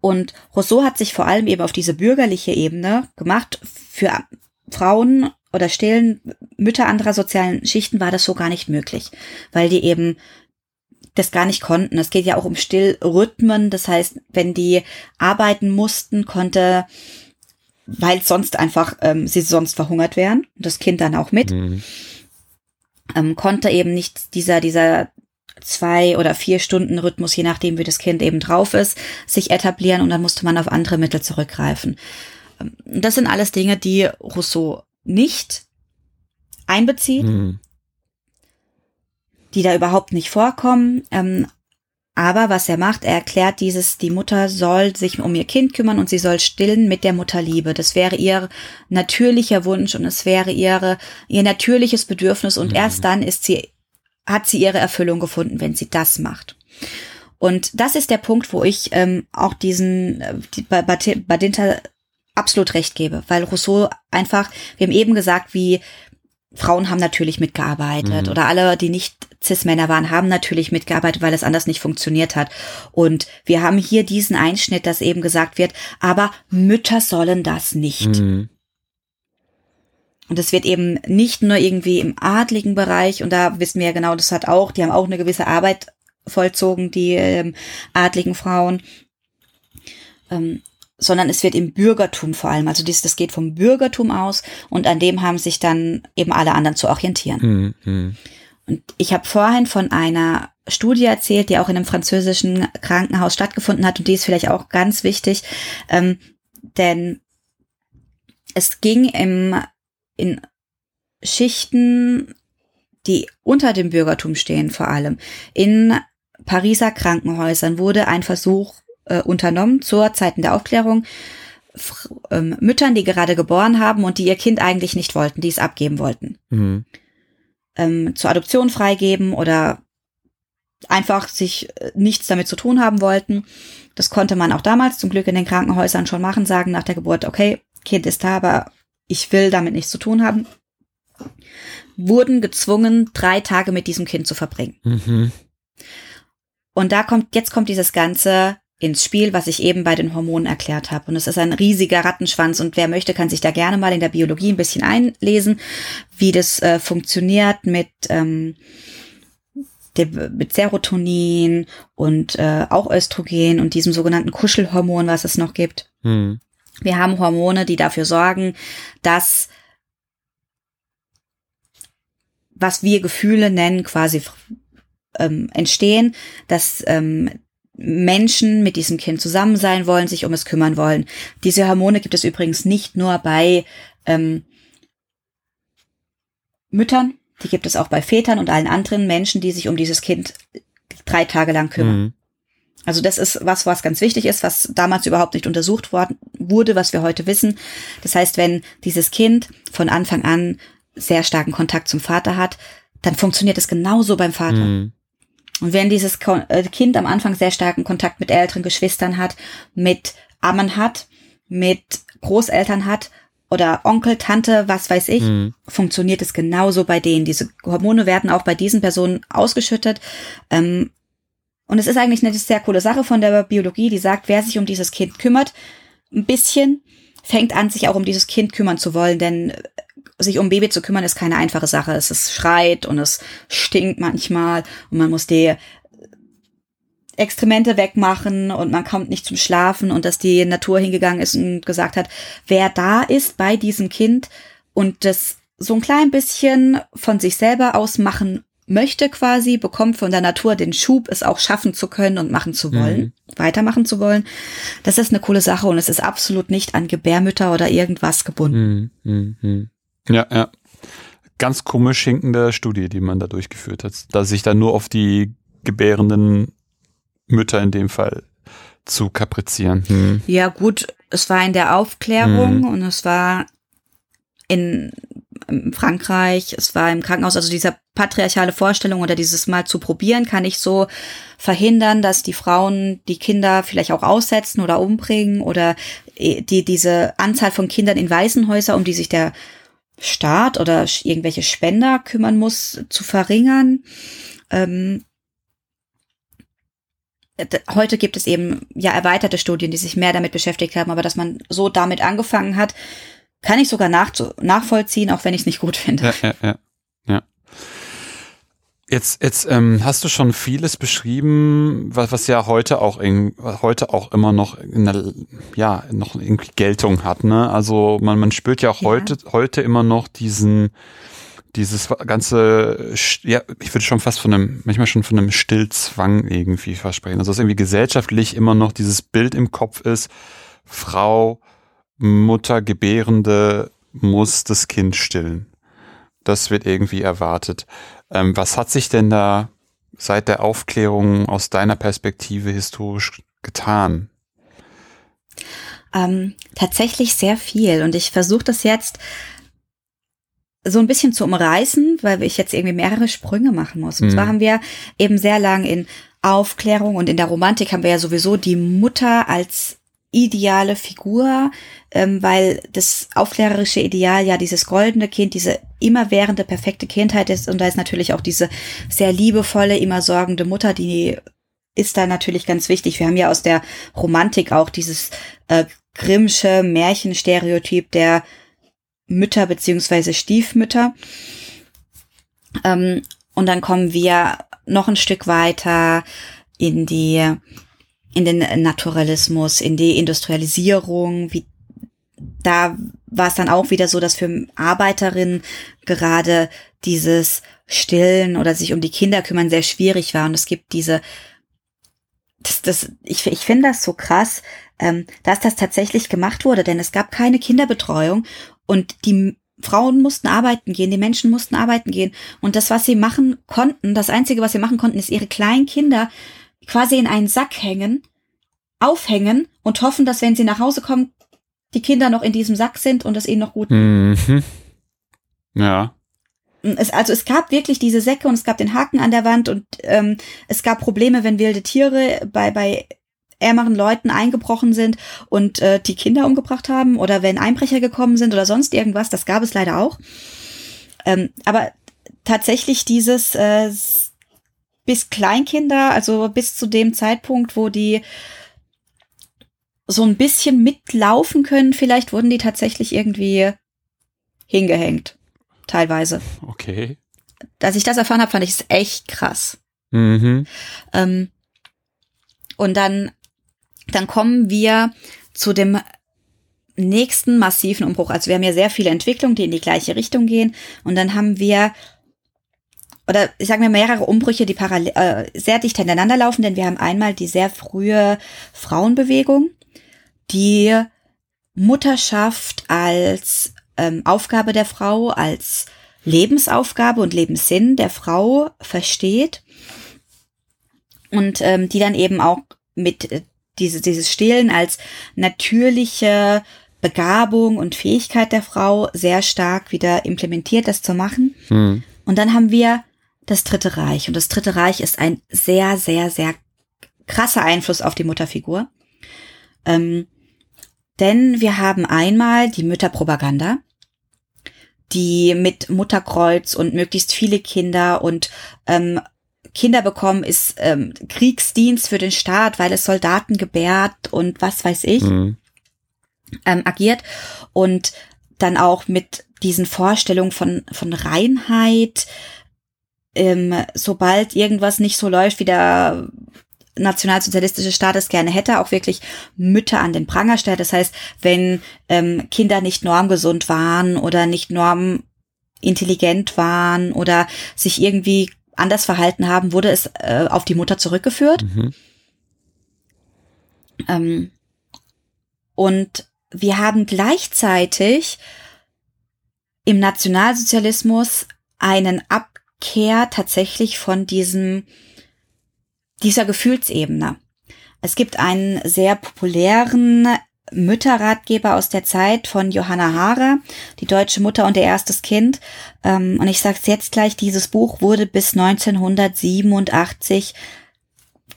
Und Rousseau hat sich vor allem eben auf diese bürgerliche Ebene gemacht. Für Frauen oder stillen Mütter anderer sozialen Schichten war das so gar nicht möglich, weil die eben das gar nicht konnten. Es geht ja auch um Stillrhythmen. Das heißt, wenn die arbeiten mussten, konnte weil sonst einfach ähm, sie sonst verhungert wären und das Kind dann auch mit. Mhm. Ähm, konnte eben nicht dieser dieser zwei oder vier Stunden Rhythmus, je nachdem wie das Kind eben drauf ist, sich etablieren und dann musste man auf andere Mittel zurückgreifen. Ähm, das sind alles Dinge, die Rousseau nicht einbezieht, mhm. die da überhaupt nicht vorkommen. Ähm, aber was er macht, er erklärt dieses, die Mutter soll sich um ihr Kind kümmern und sie soll stillen mit der Mutterliebe. Das wäre ihr natürlicher Wunsch und es wäre ihre, ihr natürliches Bedürfnis und mhm. erst dann ist sie, hat sie ihre Erfüllung gefunden, wenn sie das macht. Und das ist der Punkt, wo ich ähm, auch diesen äh, die, Badinter absolut recht gebe, weil Rousseau einfach, wir haben eben gesagt, wie Frauen haben natürlich mitgearbeitet mhm. oder alle, die nicht Cis-Männer waren, haben natürlich mitgearbeitet, weil es anders nicht funktioniert hat. Und wir haben hier diesen Einschnitt, dass eben gesagt wird, aber Mütter sollen das nicht. Mhm. Und es wird eben nicht nur irgendwie im adligen Bereich, und da wissen wir ja genau, das hat auch, die haben auch eine gewisse Arbeit vollzogen, die ähm, adligen Frauen, ähm, sondern es wird im Bürgertum vor allem, also dies, das geht vom Bürgertum aus und an dem haben sich dann eben alle anderen zu orientieren. Mhm. Und ich habe vorhin von einer Studie erzählt, die auch in einem französischen Krankenhaus stattgefunden hat und die ist vielleicht auch ganz wichtig, ähm, denn es ging im, in Schichten, die unter dem Bürgertum stehen vor allem, in Pariser Krankenhäusern wurde ein Versuch äh, unternommen zur Zeiten der Aufklärung. F ähm, Müttern, die gerade geboren haben und die ihr Kind eigentlich nicht wollten, die es abgeben wollten. Mhm. Ähm, zur Adoption freigeben oder einfach sich äh, nichts damit zu tun haben wollten. Das konnte man auch damals zum Glück in den Krankenhäusern schon machen, sagen nach der Geburt, okay, Kind ist da, aber ich will damit nichts zu tun haben. Wurden gezwungen, drei Tage mit diesem Kind zu verbringen. Mhm. Und da kommt, jetzt kommt dieses ganze ins Spiel, was ich eben bei den Hormonen erklärt habe. Und es ist ein riesiger Rattenschwanz und wer möchte, kann sich da gerne mal in der Biologie ein bisschen einlesen, wie das äh, funktioniert mit, ähm, dem, mit Serotonin und äh, auch Östrogen und diesem sogenannten Kuschelhormon, was es noch gibt. Hm. Wir haben Hormone, die dafür sorgen, dass was wir Gefühle nennen, quasi ähm, entstehen, dass ähm, Menschen mit diesem Kind zusammen sein wollen, sich um es kümmern wollen. Diese Hormone gibt es übrigens nicht nur bei ähm, Müttern, die gibt es auch bei Vätern und allen anderen Menschen, die sich um dieses Kind drei Tage lang kümmern. Mhm. Also das ist was, was ganz wichtig ist, was damals überhaupt nicht untersucht worden wurde, was wir heute wissen. Das heißt, wenn dieses Kind von Anfang an sehr starken Kontakt zum Vater hat, dann funktioniert es genauso beim Vater. Mhm. Und wenn dieses äh, Kind am Anfang sehr starken Kontakt mit älteren Geschwistern hat, mit Ammen hat, mit Großeltern hat oder Onkel, Tante, was weiß ich, mhm. funktioniert es genauso bei denen. Diese Hormone werden auch bei diesen Personen ausgeschüttet. Ähm, und es ist eigentlich eine sehr coole Sache von der Biologie, die sagt, wer sich um dieses Kind kümmert, ein bisschen, fängt an, sich auch um dieses Kind kümmern zu wollen, denn sich um Baby zu kümmern ist keine einfache Sache. Es ist schreit und es stinkt manchmal und man muss die Extremente wegmachen und man kommt nicht zum Schlafen und dass die Natur hingegangen ist und gesagt hat, wer da ist bei diesem Kind und das so ein klein bisschen von sich selber aus machen möchte quasi, bekommt von der Natur den Schub, es auch schaffen zu können und machen zu wollen, mhm. weitermachen zu wollen. Das ist eine coole Sache und es ist absolut nicht an Gebärmütter oder irgendwas gebunden. Mhm. Ja, ja. Ganz komisch hinkende Studie, die man da durchgeführt hat, da sich dann nur auf die gebärenden Mütter in dem Fall zu kaprizieren. Hm. Ja, gut, es war in der Aufklärung hm. und es war in Frankreich, es war im Krankenhaus, also dieser patriarchale Vorstellung oder dieses Mal zu probieren, kann ich so verhindern, dass die Frauen die Kinder vielleicht auch aussetzen oder umbringen oder äh, die, diese Anzahl von Kindern in Waisenhäuser, um die sich der Staat oder irgendwelche Spender kümmern muss, zu verringern. Ähm, heute gibt es eben ja erweiterte Studien, die sich mehr damit beschäftigt haben, aber dass man so damit angefangen hat, kann ich sogar nach, nachvollziehen, auch wenn ich es nicht gut finde. Ja, ja, ja. ja. Jetzt, jetzt ähm, hast du schon vieles beschrieben, was, was ja heute auch in, heute auch immer noch in der, ja noch irgendwie Geltung hat. Ne? Also man, man spürt ja auch ja. heute heute immer noch diesen dieses ganze, ja, ich würde schon fast von einem, manchmal schon von einem Stillzwang irgendwie versprechen. Also dass irgendwie gesellschaftlich immer noch dieses Bild im Kopf ist, Frau, Mutter, Gebärende muss das Kind stillen. Das wird irgendwie erwartet. Ähm, was hat sich denn da seit der Aufklärung aus deiner Perspektive historisch getan? Ähm, tatsächlich sehr viel. Und ich versuche das jetzt so ein bisschen zu umreißen, weil ich jetzt irgendwie mehrere Sprünge machen muss. Und mhm. zwar haben wir eben sehr lang in Aufklärung und in der Romantik haben wir ja sowieso die Mutter als ideale Figur, ähm, weil das aufklärerische Ideal ja dieses goldene Kind, diese immerwährende perfekte Kindheit ist und da ist natürlich auch diese sehr liebevolle, immer sorgende Mutter, die ist da natürlich ganz wichtig. Wir haben ja aus der Romantik auch dieses äh, Grimmsche Märchenstereotyp der Mütter beziehungsweise Stiefmütter. Ähm, und dann kommen wir noch ein Stück weiter in die in den Naturalismus, in die Industrialisierung, wie da war es dann auch wieder so, dass für Arbeiterinnen gerade dieses Stillen oder sich um die Kinder kümmern sehr schwierig war. Und es gibt diese, das, das, ich, ich finde das so krass, ähm, dass das tatsächlich gemacht wurde, denn es gab keine Kinderbetreuung und die Frauen mussten arbeiten gehen, die Menschen mussten arbeiten gehen. Und das, was sie machen konnten, das Einzige, was sie machen konnten, ist ihre kleinen Kinder quasi in einen Sack hängen, aufhängen und hoffen, dass wenn sie nach Hause kommen, die Kinder noch in diesem Sack sind und es ihnen noch gut. Mhm. Ja. Es, also es gab wirklich diese Säcke und es gab den Haken an der Wand und ähm, es gab Probleme, wenn wilde Tiere bei, bei ärmeren Leuten eingebrochen sind und äh, die Kinder umgebracht haben oder wenn Einbrecher gekommen sind oder sonst irgendwas. Das gab es leider auch. Ähm, aber tatsächlich dieses äh, bis Kleinkinder, also bis zu dem Zeitpunkt, wo die so ein bisschen mitlaufen können. Vielleicht wurden die tatsächlich irgendwie hingehängt. Teilweise. Okay. Als ich das erfahren habe, fand ich es echt krass. Mhm. Ähm, und dann, dann kommen wir zu dem nächsten massiven Umbruch. Also wir haben ja sehr viele Entwicklungen, die in die gleiche Richtung gehen. Und dann haben wir, oder ich sage mir mehrere Umbrüche, die parallel, äh, sehr dicht hintereinander laufen, denn wir haben einmal die sehr frühe Frauenbewegung, die Mutterschaft als ähm, Aufgabe der Frau, als Lebensaufgabe und Lebenssinn der Frau versteht und ähm, die dann eben auch mit äh, diese, dieses Stillen als natürliche Begabung und Fähigkeit der Frau sehr stark wieder implementiert, das zu machen. Mhm. Und dann haben wir das Dritte Reich. Und das Dritte Reich ist ein sehr, sehr, sehr krasser Einfluss auf die Mutterfigur. Ähm, denn wir haben einmal die Mütterpropaganda, die mit Mutterkreuz und möglichst viele Kinder und ähm, Kinder bekommen ist ähm, Kriegsdienst für den Staat, weil es Soldaten gebärt und was weiß ich, Mhm. ähm, agiert und dann auch mit diesen Vorstellungen von, von Reinheit, ähm, sobald irgendwas nicht so läuft, wie der nationalsozialistische Staat es gerne hätte, auch wirklich Mütter an den Pranger stellt. Das heißt, wenn ähm, Kinder nicht normgesund waren oder nicht normintelligent waren oder sich irgendwie anders verhalten haben, wurde es äh, auf die Mutter zurückgeführt. Mhm. Ähm, und wir haben gleichzeitig im Nationalsozialismus einen Abkehr tatsächlich von diesem, dieser Gefühlsebene. Es gibt einen sehr populären Mütterratgeber aus der Zeit von Johanna Haarer, die deutsche Mutter und ihr erstes Kind. Ähm, und ich sage es jetzt gleich, dieses Buch wurde bis 1987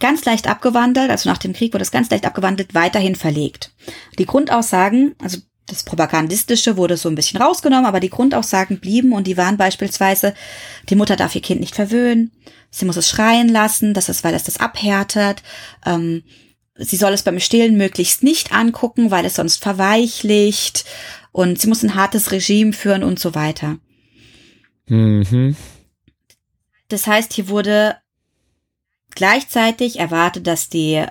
ganz leicht abgewandelt, also nach dem Krieg wurde es ganz leicht abgewandelt, weiterhin verlegt. Die Grundaussagen, also das Propagandistische wurde so ein bisschen rausgenommen, aber die Grundaussagen blieben und die waren beispielsweise, die Mutter darf ihr Kind nicht verwöhnen, sie muss es schreien lassen, das ist, weil es das abhärtet, ähm, sie soll es beim Stillen möglichst nicht angucken, weil es sonst verweichlicht und sie muss ein hartes Regime führen und so weiter. Mhm. Das heißt, hier wurde gleichzeitig erwartet, dass die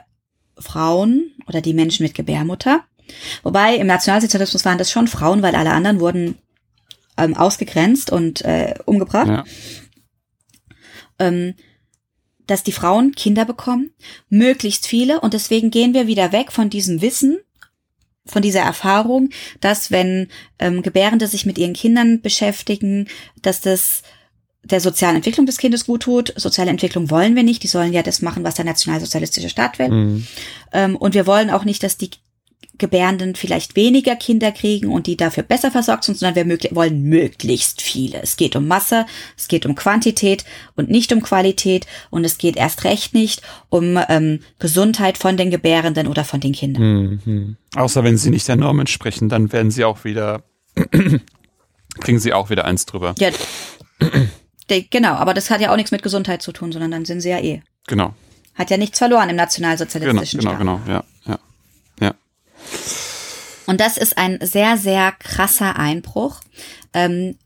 Frauen oder die Menschen mit Gebärmutter, wobei im Nationalsozialismus waren das schon Frauen, weil alle anderen wurden ähm, ausgegrenzt und äh, umgebracht, Ja. ähm, dass die Frauen Kinder bekommen, möglichst viele, und deswegen gehen wir wieder weg von diesem Wissen, von dieser Erfahrung, dass wenn ähm, Gebärende sich mit ihren Kindern beschäftigen, dass das der sozialen Entwicklung des Kindes gut tut. Soziale Entwicklung wollen wir nicht. Die sollen ja das machen, was der nationalsozialistische Staat will. Mhm. Ähm, und wir wollen auch nicht, dass die Gebärenden vielleicht weniger Kinder kriegen und die dafür besser versorgt sind, sondern wir möglich wollen möglichst viele. Es geht um Masse, es geht um Quantität und nicht um Qualität und es geht erst recht nicht um ähm, Gesundheit von den Gebärenden oder von den Kindern. Mhm. Außer wenn sie nicht der Norm entsprechen, dann werden sie auch wieder, [CLEARS THROAT] kriegen sie auch wieder eins drüber. Ja, [CLEARS THROAT] genau, aber das hat ja auch nichts mit Gesundheit zu tun, sondern dann sind sie ja eh. Genau, Hat ja nichts verloren im genau, nationalsozialistischen genau, Staat. genau, ja, ja. Und das ist ein sehr, sehr krasser Einbruch. Ähm,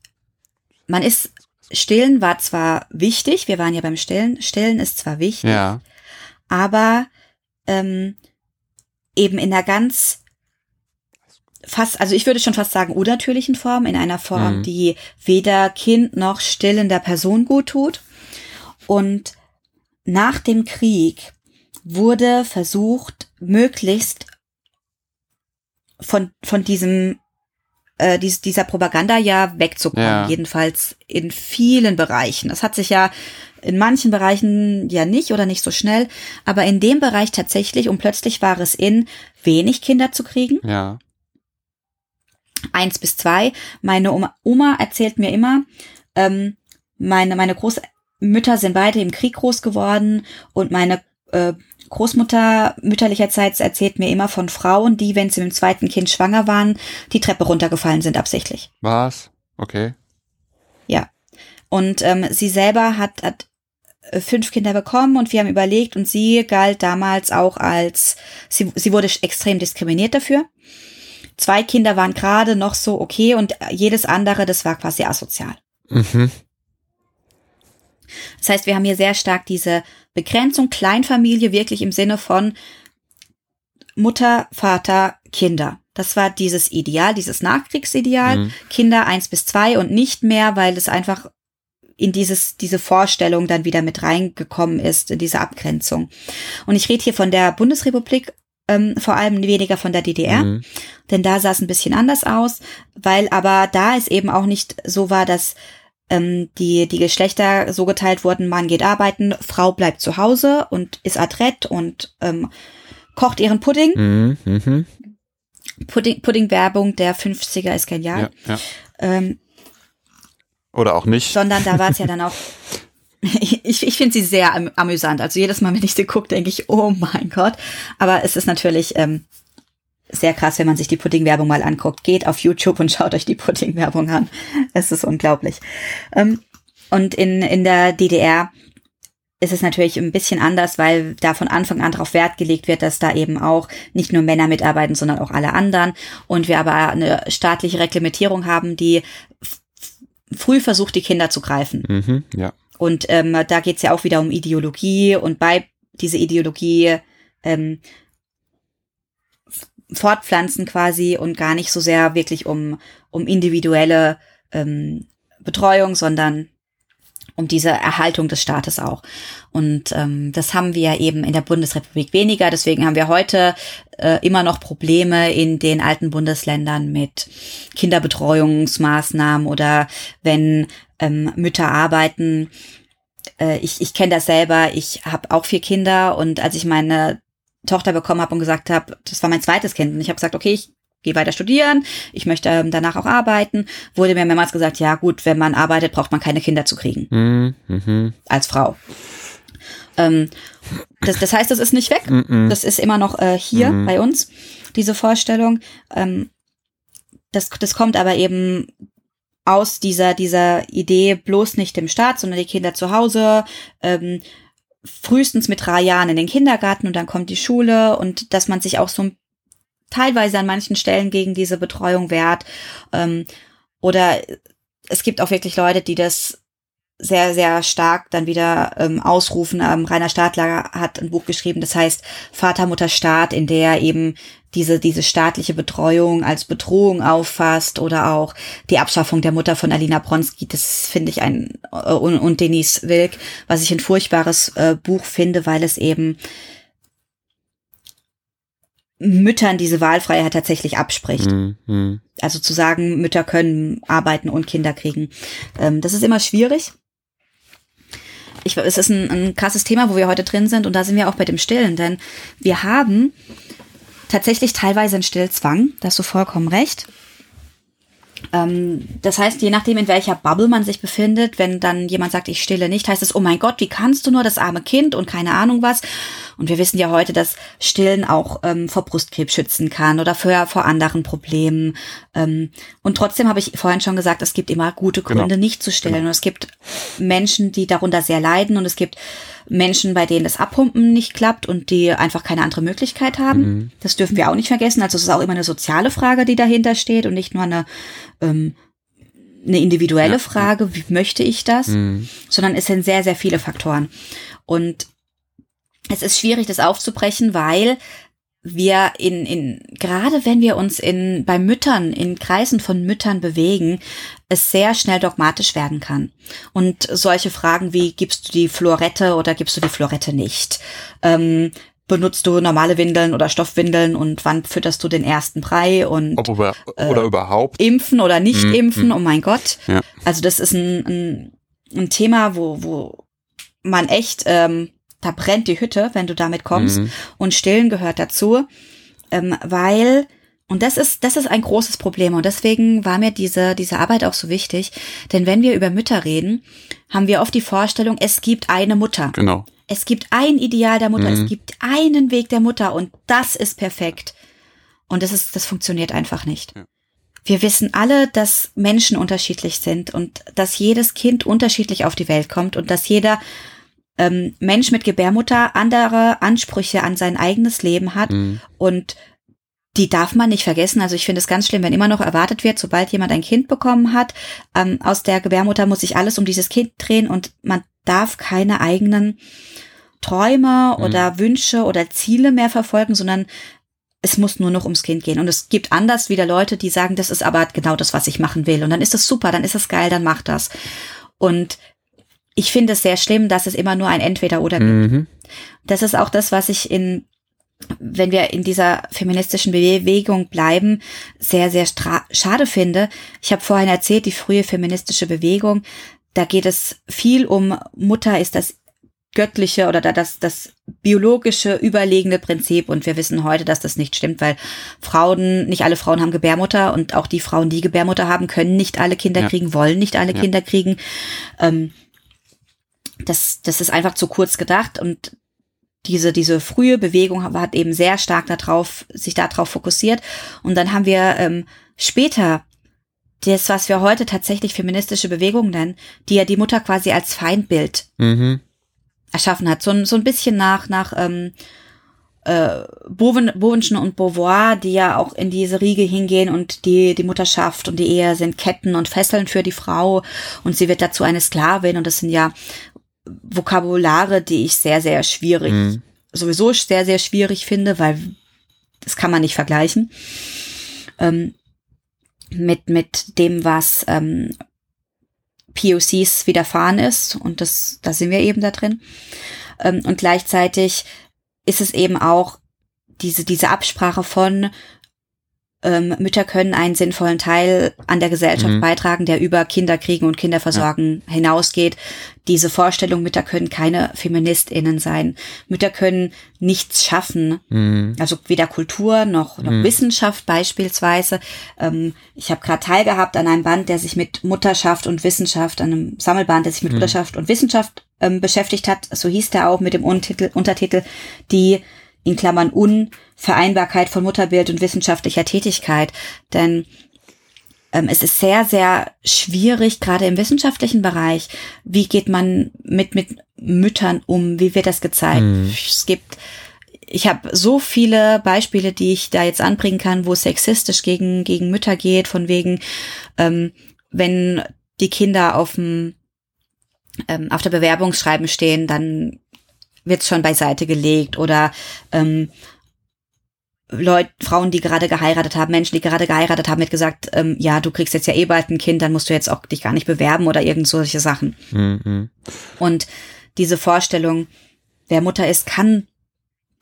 man ist, Stillen war zwar wichtig, wir waren ja beim Stillen, Stillen ist zwar wichtig, Ja, aber ähm, eben in einer ganz fast, also ich würde schon fast sagen, unnatürlichen Form, in einer Form, Mhm. die weder Kind noch stillender Person gut tut. Und nach dem Krieg wurde versucht, möglichst von, von diesem, äh, dies, dieser Propaganda ja wegzukommen, Ja. jedenfalls in vielen Bereichen. Das hat sich ja in manchen Bereichen ja nicht oder nicht so schnell, aber in dem Bereich tatsächlich und plötzlich war es in, wenig Kinder zu kriegen, ja. eins bis zwei. Meine Oma, Oma erzählt mir immer, ähm, meine, meine Großmütter sind beide im Krieg groß geworden und meine äh, Großmutter mütterlicherseits erzählt mir immer von Frauen, die, wenn sie mit dem zweiten Kind schwanger waren, die Treppe runtergefallen sind absichtlich. Was? Okay. Ja. Und ähm, sie selber hat, hat äh, fünf Kinder bekommen und wir haben überlegt und sie galt damals auch als, sie, sie wurde extrem diskriminiert dafür. Zwei Kinder waren gerade noch so okay und jedes andere, das war quasi asozial. Mhm. Das heißt, wir haben hier sehr stark diese Begrenzung Kleinfamilie wirklich im Sinne von Mutter, Vater, Kinder. Das war dieses Ideal, dieses Nachkriegsideal. Mhm. Kinder eins bis zwei und nicht mehr, weil es einfach in dieses, diese Vorstellung dann wieder mit reingekommen ist, in diese Abgrenzung. Und ich rede hier von der Bundesrepublik, ähm, vor allem weniger von der DDR, mhm. denn da sah es ein bisschen anders aus, weil aber da es eben auch nicht so war, dass ähm, die, die Geschlechter so geteilt wurden, Mann geht arbeiten, Frau bleibt zu Hause und ist adrett und ähm, kocht ihren Pudding. Mhm. Mhm. Pudding, Pudding-Werbung der 50er ist genial. Ja, ja. Ähm, Oder auch nicht. Sondern da war es ja dann auch. [LAUGHS] ich ich finde sie sehr am, amüsant. Also jedes Mal, wenn ich sie gucke, denke ich, oh mein Gott. Aber es ist natürlich ähm, sehr krass, wenn man sich die Pudding-Werbung mal anguckt. Geht auf YouTube und schaut euch die Pudding-Werbung an. [LAUGHS] Es ist unglaublich. Ähm, und in, in der DDR ist es natürlich ein bisschen anders, weil da von Anfang an darauf Wert gelegt wird, dass da eben auch nicht nur Männer mitarbeiten, sondern auch alle anderen. Und wir aber eine staatliche Reglementierung haben, die früh versucht, die Kinder zu greifen. Mhm, ja. Und ähm, da geht's ja auch wieder um Ideologie und bei diese Ideologie ähm, fortpflanzen quasi und gar nicht so sehr wirklich um, um individuelle ähm, Betreuung, sondern um diese Erhaltung des Staates auch. Und ähm, das haben wir eben in der Bundesrepublik weniger. Deswegen haben wir heute äh, immer noch Probleme in den alten Bundesländern mit Kinderbetreuungsmaßnahmen oder wenn ähm, Mütter arbeiten. Äh, ich ich kenne das selber. Ich habe auch vier Kinder und als ich meine Tochter bekommen habe und gesagt habe, das war mein zweites Kind und ich habe gesagt, okay, ich gehe weiter studieren, ich möchte ähm, danach auch arbeiten, wurde mir mehrmals gesagt, ja gut, wenn man arbeitet, braucht man keine Kinder zu kriegen. Mhm. Als Frau. Ähm, das, das heißt, das ist nicht weg. Mhm. Das ist immer noch äh, hier bei uns, diese Vorstellung. Ähm, das, das kommt aber eben aus dieser, dieser Idee bloß nicht im Staat, sondern die Kinder zu Hause, ähm, frühestens mit drei Jahren in den Kindergarten und dann kommt die Schule und dass man sich auch so teilweise an manchen Stellen gegen diese Betreuung wehrt. Ähm, oder es gibt auch wirklich Leute, die das sehr, sehr stark dann wieder ähm, ausrufen. Ähm, Rainer Stadler hat ein Buch geschrieben, das heißt Vater, Mutter, Staat, in der er eben diese, diese staatliche Betreuung als Bedrohung auffasst oder auch die Abschaffung der Mutter von Alina Bronski. Das finde ich ein, äh, und, und Denise Wilk, was ich ein furchtbares äh, Buch finde, weil es eben Müttern diese Wahlfreiheit tatsächlich abspricht. Mhm. Also zu sagen, Mütter können arbeiten und Kinder kriegen. Ähm, das ist immer schwierig. Ich, es ist ein, ein krasses Thema, wo wir heute drin sind und da sind wir auch bei dem Stillen, denn wir haben tatsächlich teilweise einen Stillzwang, da hast du vollkommen recht. Ähm, das heißt, je nachdem, in welcher Bubble man sich befindet, wenn dann jemand sagt, ich stille nicht, heißt es, oh mein Gott, wie kannst du nur das arme Kind und keine Ahnung was. Und wir wissen ja heute, dass Stillen auch ähm, vor Brustkrebs schützen kann oder für, vor anderen Problemen. Ähm, und trotzdem habe ich vorhin schon gesagt, es gibt immer gute Gründe, genau. nicht zu stillen. Genau. Und es gibt Menschen, die darunter sehr leiden und es gibt Menschen, bei denen das Abpumpen nicht klappt und die einfach keine andere Möglichkeit haben. Mhm. Das dürfen wir auch nicht vergessen. Also es ist auch immer eine soziale Frage, die dahinter steht und nicht nur eine, ähm, eine individuelle ja. Frage, wie möchte ich das, mhm. sondern es sind sehr, sehr viele Faktoren. Und es ist schwierig, das aufzubrechen, weil wir in, in, gerade wenn wir uns in, bei Müttern, in Kreisen von Müttern bewegen, es sehr schnell dogmatisch werden kann. Und solche Fragen wie, gibst du die Florette oder gibst du die Florette nicht? Ähm, benutzt du normale Windeln oder Stoffwindeln und wann fütterst du den ersten Brei und Ob über, oder äh, überhaupt impfen oder nicht mm, impfen? Mm. Oh mein Gott! Ja. Also das ist ein, ein, ein Thema, wo wo man echt ähm, da brennt die Hütte, wenn du damit kommst. Mhm. Und Stillen gehört dazu, ähm, weil und das ist, das ist ein großes Problem. Und deswegen war mir diese, diese Arbeit auch so wichtig. Denn wenn wir über Mütter reden, haben wir oft die Vorstellung, es gibt eine Mutter. Genau. Es gibt ein Ideal der Mutter. Mhm. Es gibt einen Weg der Mutter. Und das ist perfekt. Und das ist, das funktioniert einfach nicht. Ja. Wir wissen alle, dass Menschen unterschiedlich sind und dass jedes Kind unterschiedlich auf die Welt kommt und dass jeder ähm, Mensch mit Gebärmutter andere Ansprüche an sein eigenes Leben hat mhm. und die darf man nicht vergessen. Also ich finde es ganz schlimm, wenn immer noch erwartet wird, sobald jemand ein Kind bekommen hat, ähm, aus der Gebärmutter muss sich alles um dieses Kind drehen und man darf keine eigenen Träume mhm. oder Wünsche oder Ziele mehr verfolgen, sondern es muss nur noch ums Kind gehen. Und es gibt anders wieder Leute, die sagen, das ist aber genau das, was ich machen will. Und dann ist das super, dann ist das geil, dann mach das. Und ich finde es sehr schlimm, dass es immer nur ein Entweder-Oder gibt. Mhm. Das ist auch das, was ich in wenn wir in dieser feministischen Bewegung bleiben, sehr, sehr schade finde. Ich habe vorhin erzählt, die frühe feministische Bewegung, da geht es viel um Mutter ist das göttliche oder das, das biologische überlegene Prinzip. Und wir wissen heute, dass das nicht stimmt, weil Frauen, nicht alle Frauen haben Gebärmutter und auch die Frauen, die Gebärmutter haben, können nicht alle Kinder ja. kriegen, wollen nicht alle ja. Kinder kriegen. Ähm, das, das ist einfach zu kurz gedacht und diese, diese frühe Bewegung hat eben sehr stark darauf, sich darauf fokussiert. Und dann haben wir ähm, später das, was wir heute tatsächlich feministische Bewegung nennen, die ja die Mutter quasi als Feindbild mhm. erschaffen hat. So, so ein bisschen nach, nach ähm, äh, Boven, Bovenschen und Beauvoir, die ja auch in diese Riege hingehen und die, die Mutterschaft und die Ehe sind Ketten und Fesseln für die Frau und sie wird dazu eine Sklavin und das sind ja Vokabulare, die ich sehr, sehr schwierig, mhm. sowieso sehr, sehr schwierig finde, weil das kann man nicht vergleichen. Ähm, mit, mit dem, was ähm, POCs widerfahren ist. Und das, da sind wir eben da drin. Ähm, und gleichzeitig ist es eben auch diese, diese Absprache von ähm, Mütter können einen sinnvollen Teil an der Gesellschaft mhm. beitragen, der über Kinderkriegen und Kinderversorgen ja. hinausgeht. Diese Vorstellung, Mütter können keine FeministInnen sein. Mütter können nichts schaffen. Mhm. Also weder Kultur noch, noch mhm. Wissenschaft beispielsweise. Ähm, ich habe gerade teilgehabt an einem Band, der sich mit Mutterschaft und Wissenschaft, an einem Sammelband, der sich mit mhm. Mutterschaft und Wissenschaft ähm, beschäftigt hat. So hieß der auch mit dem Untertitel, Untertitel die in Klammern Unvereinbarkeit von Mutterbild und wissenschaftlicher Tätigkeit. Denn ähm, es ist sehr, sehr schwierig, gerade im wissenschaftlichen Bereich. Wie geht man mit, mit Müttern um? Wie wird das gezeigt? Mhm. Es gibt ich habe so viele Beispiele, die ich da jetzt anbringen kann, wo es sexistisch gegen, gegen Mütter geht, von wegen, ähm, wenn die Kinder auf dem ähm, auf der Bewerbungsschreiben stehen, dann wird schon beiseite gelegt oder ähm, Leute, Frauen, die gerade geheiratet haben, Menschen, die gerade geheiratet haben, hat gesagt, ähm, ja, du kriegst jetzt ja eh bald ein Kind, dann musst du jetzt auch dich gar nicht bewerben oder irgend solche Sachen. Mhm. Und diese Vorstellung, wer Mutter ist, kann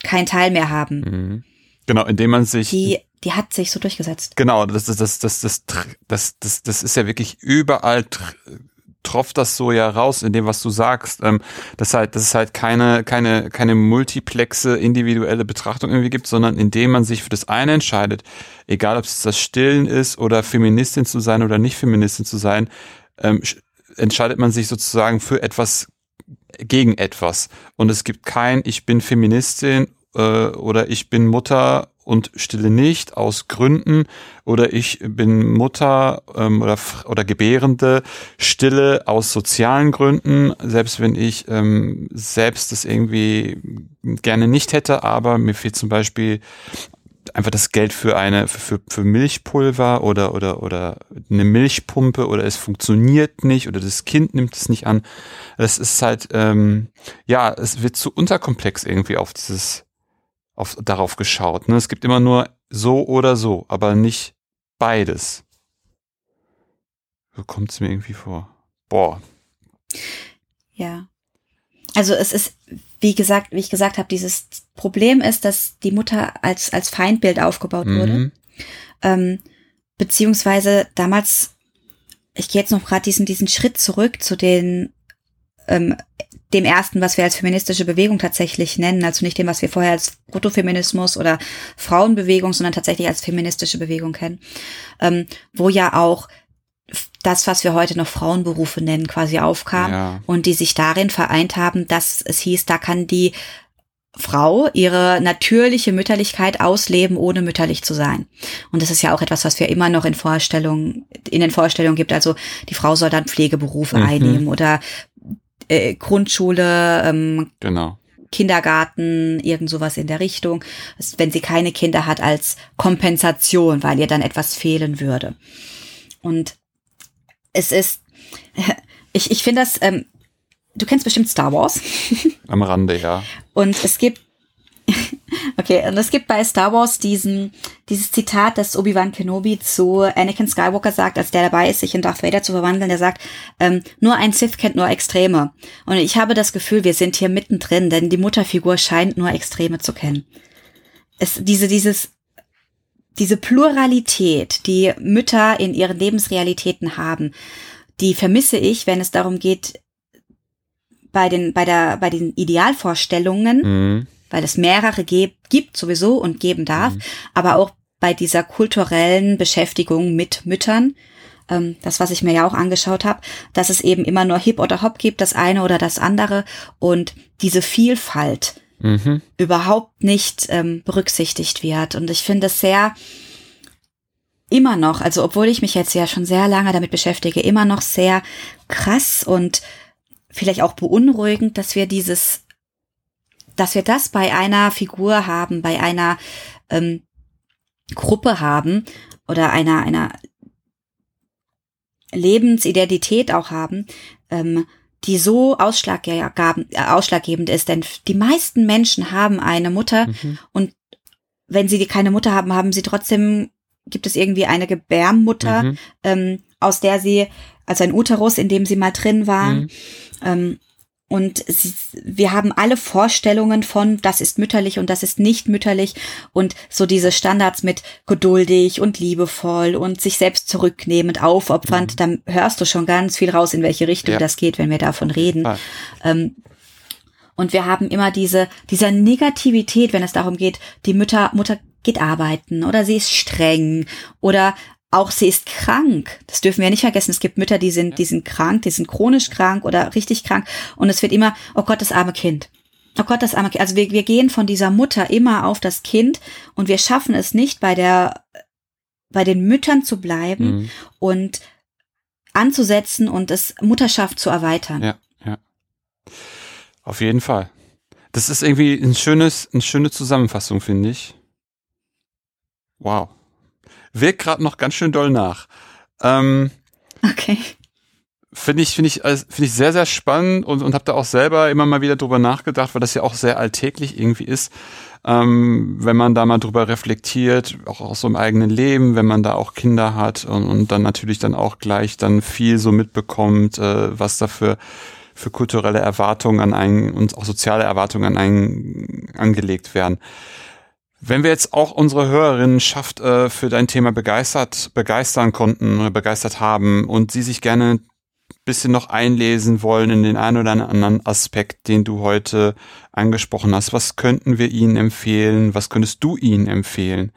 keinen Teil mehr haben. Mhm. Genau, indem man sich. Die, die hat sich so durchgesetzt. Genau, das das, das, das, das, das, das, das ist ja wirklich überall tropft das so ja raus in dem, was du sagst. Ähm, dass halt, dass es halt keine, keine, keine multiplexe individuelle Betrachtung irgendwie gibt, sondern indem man sich für das eine entscheidet, egal ob es das Stillen ist oder Feministin zu sein oder nicht Feministin zu sein, ähm, entscheidet man sich sozusagen für etwas gegen etwas. Und es gibt kein, ich bin Feministin äh, oder ich bin Mutter und stille nicht aus Gründen oder ich bin Mutter ähm, oder, oder Gebärende, stille aus sozialen Gründen, selbst wenn ich ähm, selbst das irgendwie gerne nicht hätte, aber mir fehlt zum Beispiel einfach das Geld für eine für, für Milchpulver oder oder oder eine Milchpumpe oder es funktioniert nicht oder das Kind nimmt es nicht an. Das ist halt ähm, ja, es wird zu unterkomplex irgendwie auf dieses auf, darauf geschaut. Ne? Es gibt immer nur so oder so, aber nicht beides. So kommt es mir irgendwie vor. Boah. Ja. Also es ist, wie gesagt, wie ich gesagt habe, dieses Problem ist, dass die Mutter als, als Feindbild aufgebaut mhm. wurde. Ähm, beziehungsweise damals, ich gehe jetzt noch gerade diesen, diesen Schritt zurück zu den ähm, dem ersten, was wir als feministische Bewegung tatsächlich nennen, also nicht dem, was wir vorher als Protofeminismus oder Frauenbewegung, sondern tatsächlich als feministische Bewegung kennen, ähm, wo ja auch das, was wir heute noch Frauenberufe nennen, quasi aufkam ja. und die sich darin vereint haben, dass es hieß, da kann die Frau ihre natürliche Mütterlichkeit ausleben, ohne mütterlich zu sein. Und das ist ja auch etwas, was wir immer noch in Vorstellungen, in den Vorstellungen gibt. Also die Frau soll dann Pflegeberufe mhm. einnehmen oder äh, Grundschule, ähm, genau. Kindergarten, irgend sowas in der Richtung, wenn sie keine Kinder hat, als Kompensation, weil ihr dann etwas fehlen würde. Und es ist, [LAUGHS] ich, ich finde das, ähm, du kennst bestimmt Star Wars. [LAUGHS] Am Rande, ja. Und es gibt [LAUGHS] Okay, und es gibt bei Star Wars diesen, dieses Zitat, das Obi-Wan Kenobi zu Anakin Skywalker sagt, als der dabei ist, sich in Darth Vader zu verwandeln, der sagt, ähm, nur ein Sith kennt nur Extreme. Und ich habe das Gefühl, wir sind hier mittendrin, denn die Mutterfigur scheint nur Extreme zu kennen. Es, diese, dieses, diese Pluralität, die Mütter in ihren Lebensrealitäten haben, die vermisse ich, wenn es darum geht, bei den, bei der, bei den Idealvorstellungen, mhm weil es mehrere gibt sowieso und geben darf, mhm. aber auch bei dieser kulturellen Beschäftigung mit Müttern, ähm, das, was ich mir ja auch angeschaut habe, dass es eben immer nur Hip oder Hop gibt, das eine oder das andere und diese Vielfalt mhm. überhaupt nicht ähm, berücksichtigt wird. Und ich finde es sehr immer noch, also obwohl ich mich jetzt ja schon sehr lange damit beschäftige, immer noch sehr krass und vielleicht auch beunruhigend, dass wir dieses dass wir das bei einer Figur haben, bei einer ähm, Gruppe haben oder einer, einer Lebensidentität auch haben, ähm, die so ausschlaggebend ist. Denn die meisten Menschen haben eine Mutter mhm. und wenn sie keine Mutter haben, haben sie trotzdem, gibt es irgendwie eine Gebärmutter, mhm. ähm, aus der sie, also ein Uterus, in dem sie mal drin waren. Mhm. Ähm, und sie, wir haben alle Vorstellungen von, das ist mütterlich und das ist nicht mütterlich und so diese Standards mit geduldig und liebevoll und sich selbst zurücknehmend, aufopfernd, mhm. dann hörst du schon ganz viel raus, in welche Richtung ja. das geht, wenn wir davon reden. Ah. Ähm, und wir haben immer diese, dieser Negativität, wenn es darum geht, die Mütter, Mutter geht arbeiten oder sie ist streng oder auch sie ist krank. Das dürfen wir nicht vergessen. Es gibt Mütter, die sind, die sind krank, die sind chronisch krank oder richtig krank. Und es wird immer, oh Gott, das arme Kind. Oh Gott, das arme Kind. Also wir, wir gehen von dieser Mutter immer auf das Kind und wir schaffen es nicht, bei der, bei den Müttern zu bleiben mhm. und anzusetzen und es Mutterschaft zu erweitern. Ja, ja. Auf jeden Fall. Das ist irgendwie ein schönes, eine schöne Zusammenfassung, finde ich. Wow wirkt gerade noch ganz schön doll nach. Ähm, okay. Finde ich, finde ich, finde ich sehr, sehr spannend und, und habe da auch selber immer mal wieder drüber nachgedacht, weil das ja auch sehr alltäglich irgendwie ist, ähm, wenn man da mal drüber reflektiert, auch aus so einem eigenen Leben, wenn man da auch Kinder hat und, und dann natürlich dann auch gleich dann viel so mitbekommt, äh, was da für, für kulturelle Erwartungen an einen und auch soziale Erwartungen an einen angelegt werden. Wenn wir jetzt auch unsere Hörerinnen schafft, äh, für dein Thema begeistert, begeistern konnten oder begeistert haben und sie sich gerne ein bisschen noch einlesen wollen in den einen oder anderen Aspekt, den du heute angesprochen hast, was könnten wir ihnen empfehlen? Was könntest du ihnen empfehlen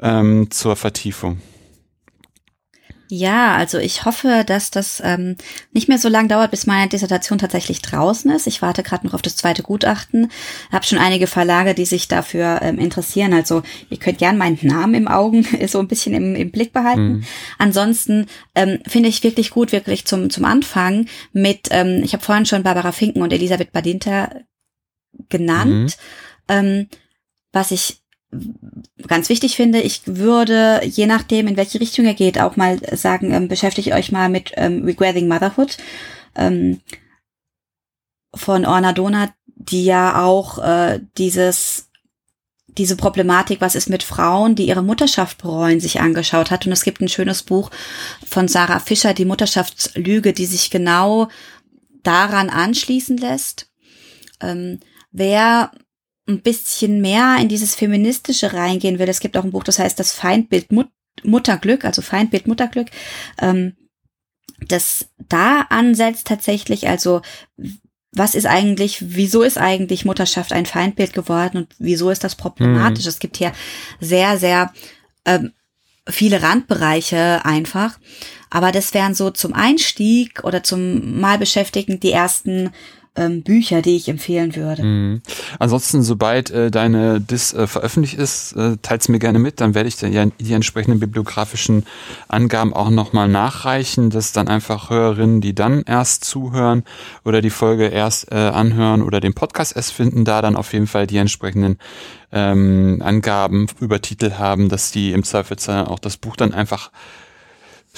ähm, zur Vertiefung? Ja, also ich hoffe, dass das ähm, nicht mehr so lang dauert, bis meine Dissertation tatsächlich draußen ist. Ich warte gerade noch auf das zweite Gutachten. Habe schon einige Verlage, die sich dafür ähm, interessieren. Also ihr könnt gern meinen Namen im Augen [LAUGHS] so ein bisschen im, im Blick behalten. Mhm. Ansonsten ähm, finde ich wirklich gut, wirklich zum zum Anfang mit. Ähm, ich habe vorhin schon Barbara Finken und Elisabeth Badinter genannt. Mhm. Ähm, was ich ganz wichtig finde, ich würde, je nachdem, in welche Richtung er geht, auch mal sagen, ähm, beschäftigt euch mal mit ähm, Regretting Motherhood ähm, von Orna Donat, die ja auch äh, dieses diese Problematik, was ist mit Frauen, die ihre Mutterschaft bereuen, sich angeschaut hat. Und es gibt ein schönes Buch von Sarah Fischer, die Mutterschaftslüge, die sich genau daran anschließen lässt. Ähm, wer ein bisschen mehr in dieses Feministische reingehen will, es gibt auch ein Buch, das heißt das Feindbild Mut Mutterglück, also Feindbild Mutterglück, ähm, das da ansetzt tatsächlich, also was ist eigentlich, wieso ist eigentlich Mutterschaft ein Feindbild geworden und wieso ist das problematisch? Mhm. Es gibt hier sehr, sehr ähm, viele Randbereiche einfach. Aber das wären so zum Einstieg oder zum Mal beschäftigen die ersten ähm, Bücher, die ich empfehlen würde. Mhm. Ansonsten, sobald äh, deine Dis äh, veröffentlicht ist, äh, teils mir gerne mit, dann werde ich ja die entsprechenden bibliografischen Angaben auch nochmal nachreichen, dass dann einfach Hörerinnen, die dann erst zuhören oder die Folge erst äh, anhören oder den Podcast erst finden, da dann auf jeden Fall die entsprechenden ähm, Angaben über Titel haben, dass die im Zweifelsfall auch das Buch dann einfach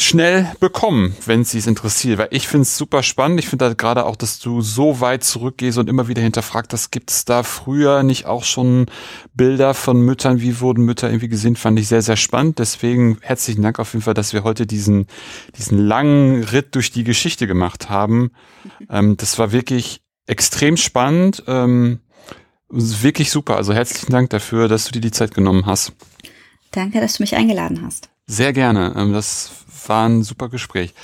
schnell bekommen, wenn sie es interessiert. Weil ich finde es super spannend. Ich finde halt gerade auch, dass du so weit zurückgehst und immer wieder hinterfragt, das gibt es da früher nicht auch schon Bilder von Müttern, wie wurden Mütter irgendwie gesehen, fand ich sehr, sehr spannend. Deswegen herzlichen Dank auf jeden Fall, dass wir heute diesen, diesen langen Ritt durch die Geschichte gemacht haben. Ähm, das war wirklich extrem spannend. Ähm, wirklich super. Also herzlichen Dank dafür, dass du dir die Zeit genommen hast. Danke, dass du mich eingeladen hast. Sehr gerne. Ähm, das war ein super Gespräch.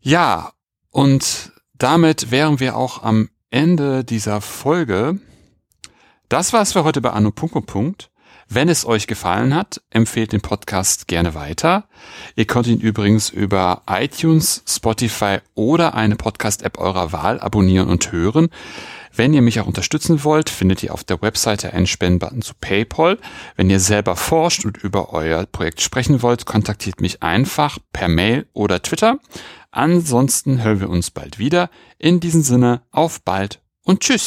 Ja, und damit wären wir auch am Ende dieser Folge. Das war's für heute bei Anno. Wenn es euch gefallen hat, empfehlt den Podcast gerne weiter. Ihr könnt ihn übrigens über iTunes, Spotify oder eine Podcast-App eurer Wahl abonnieren und hören. Wenn ihr mich auch unterstützen wollt, findet ihr auf der Webseite einen Spendenbutton zu PayPal. Wenn ihr selber forscht und über euer Projekt sprechen wollt, kontaktiert mich einfach per Mail oder Twitter. Ansonsten hören wir uns bald wieder. In diesem Sinne, auf bald und tschüss.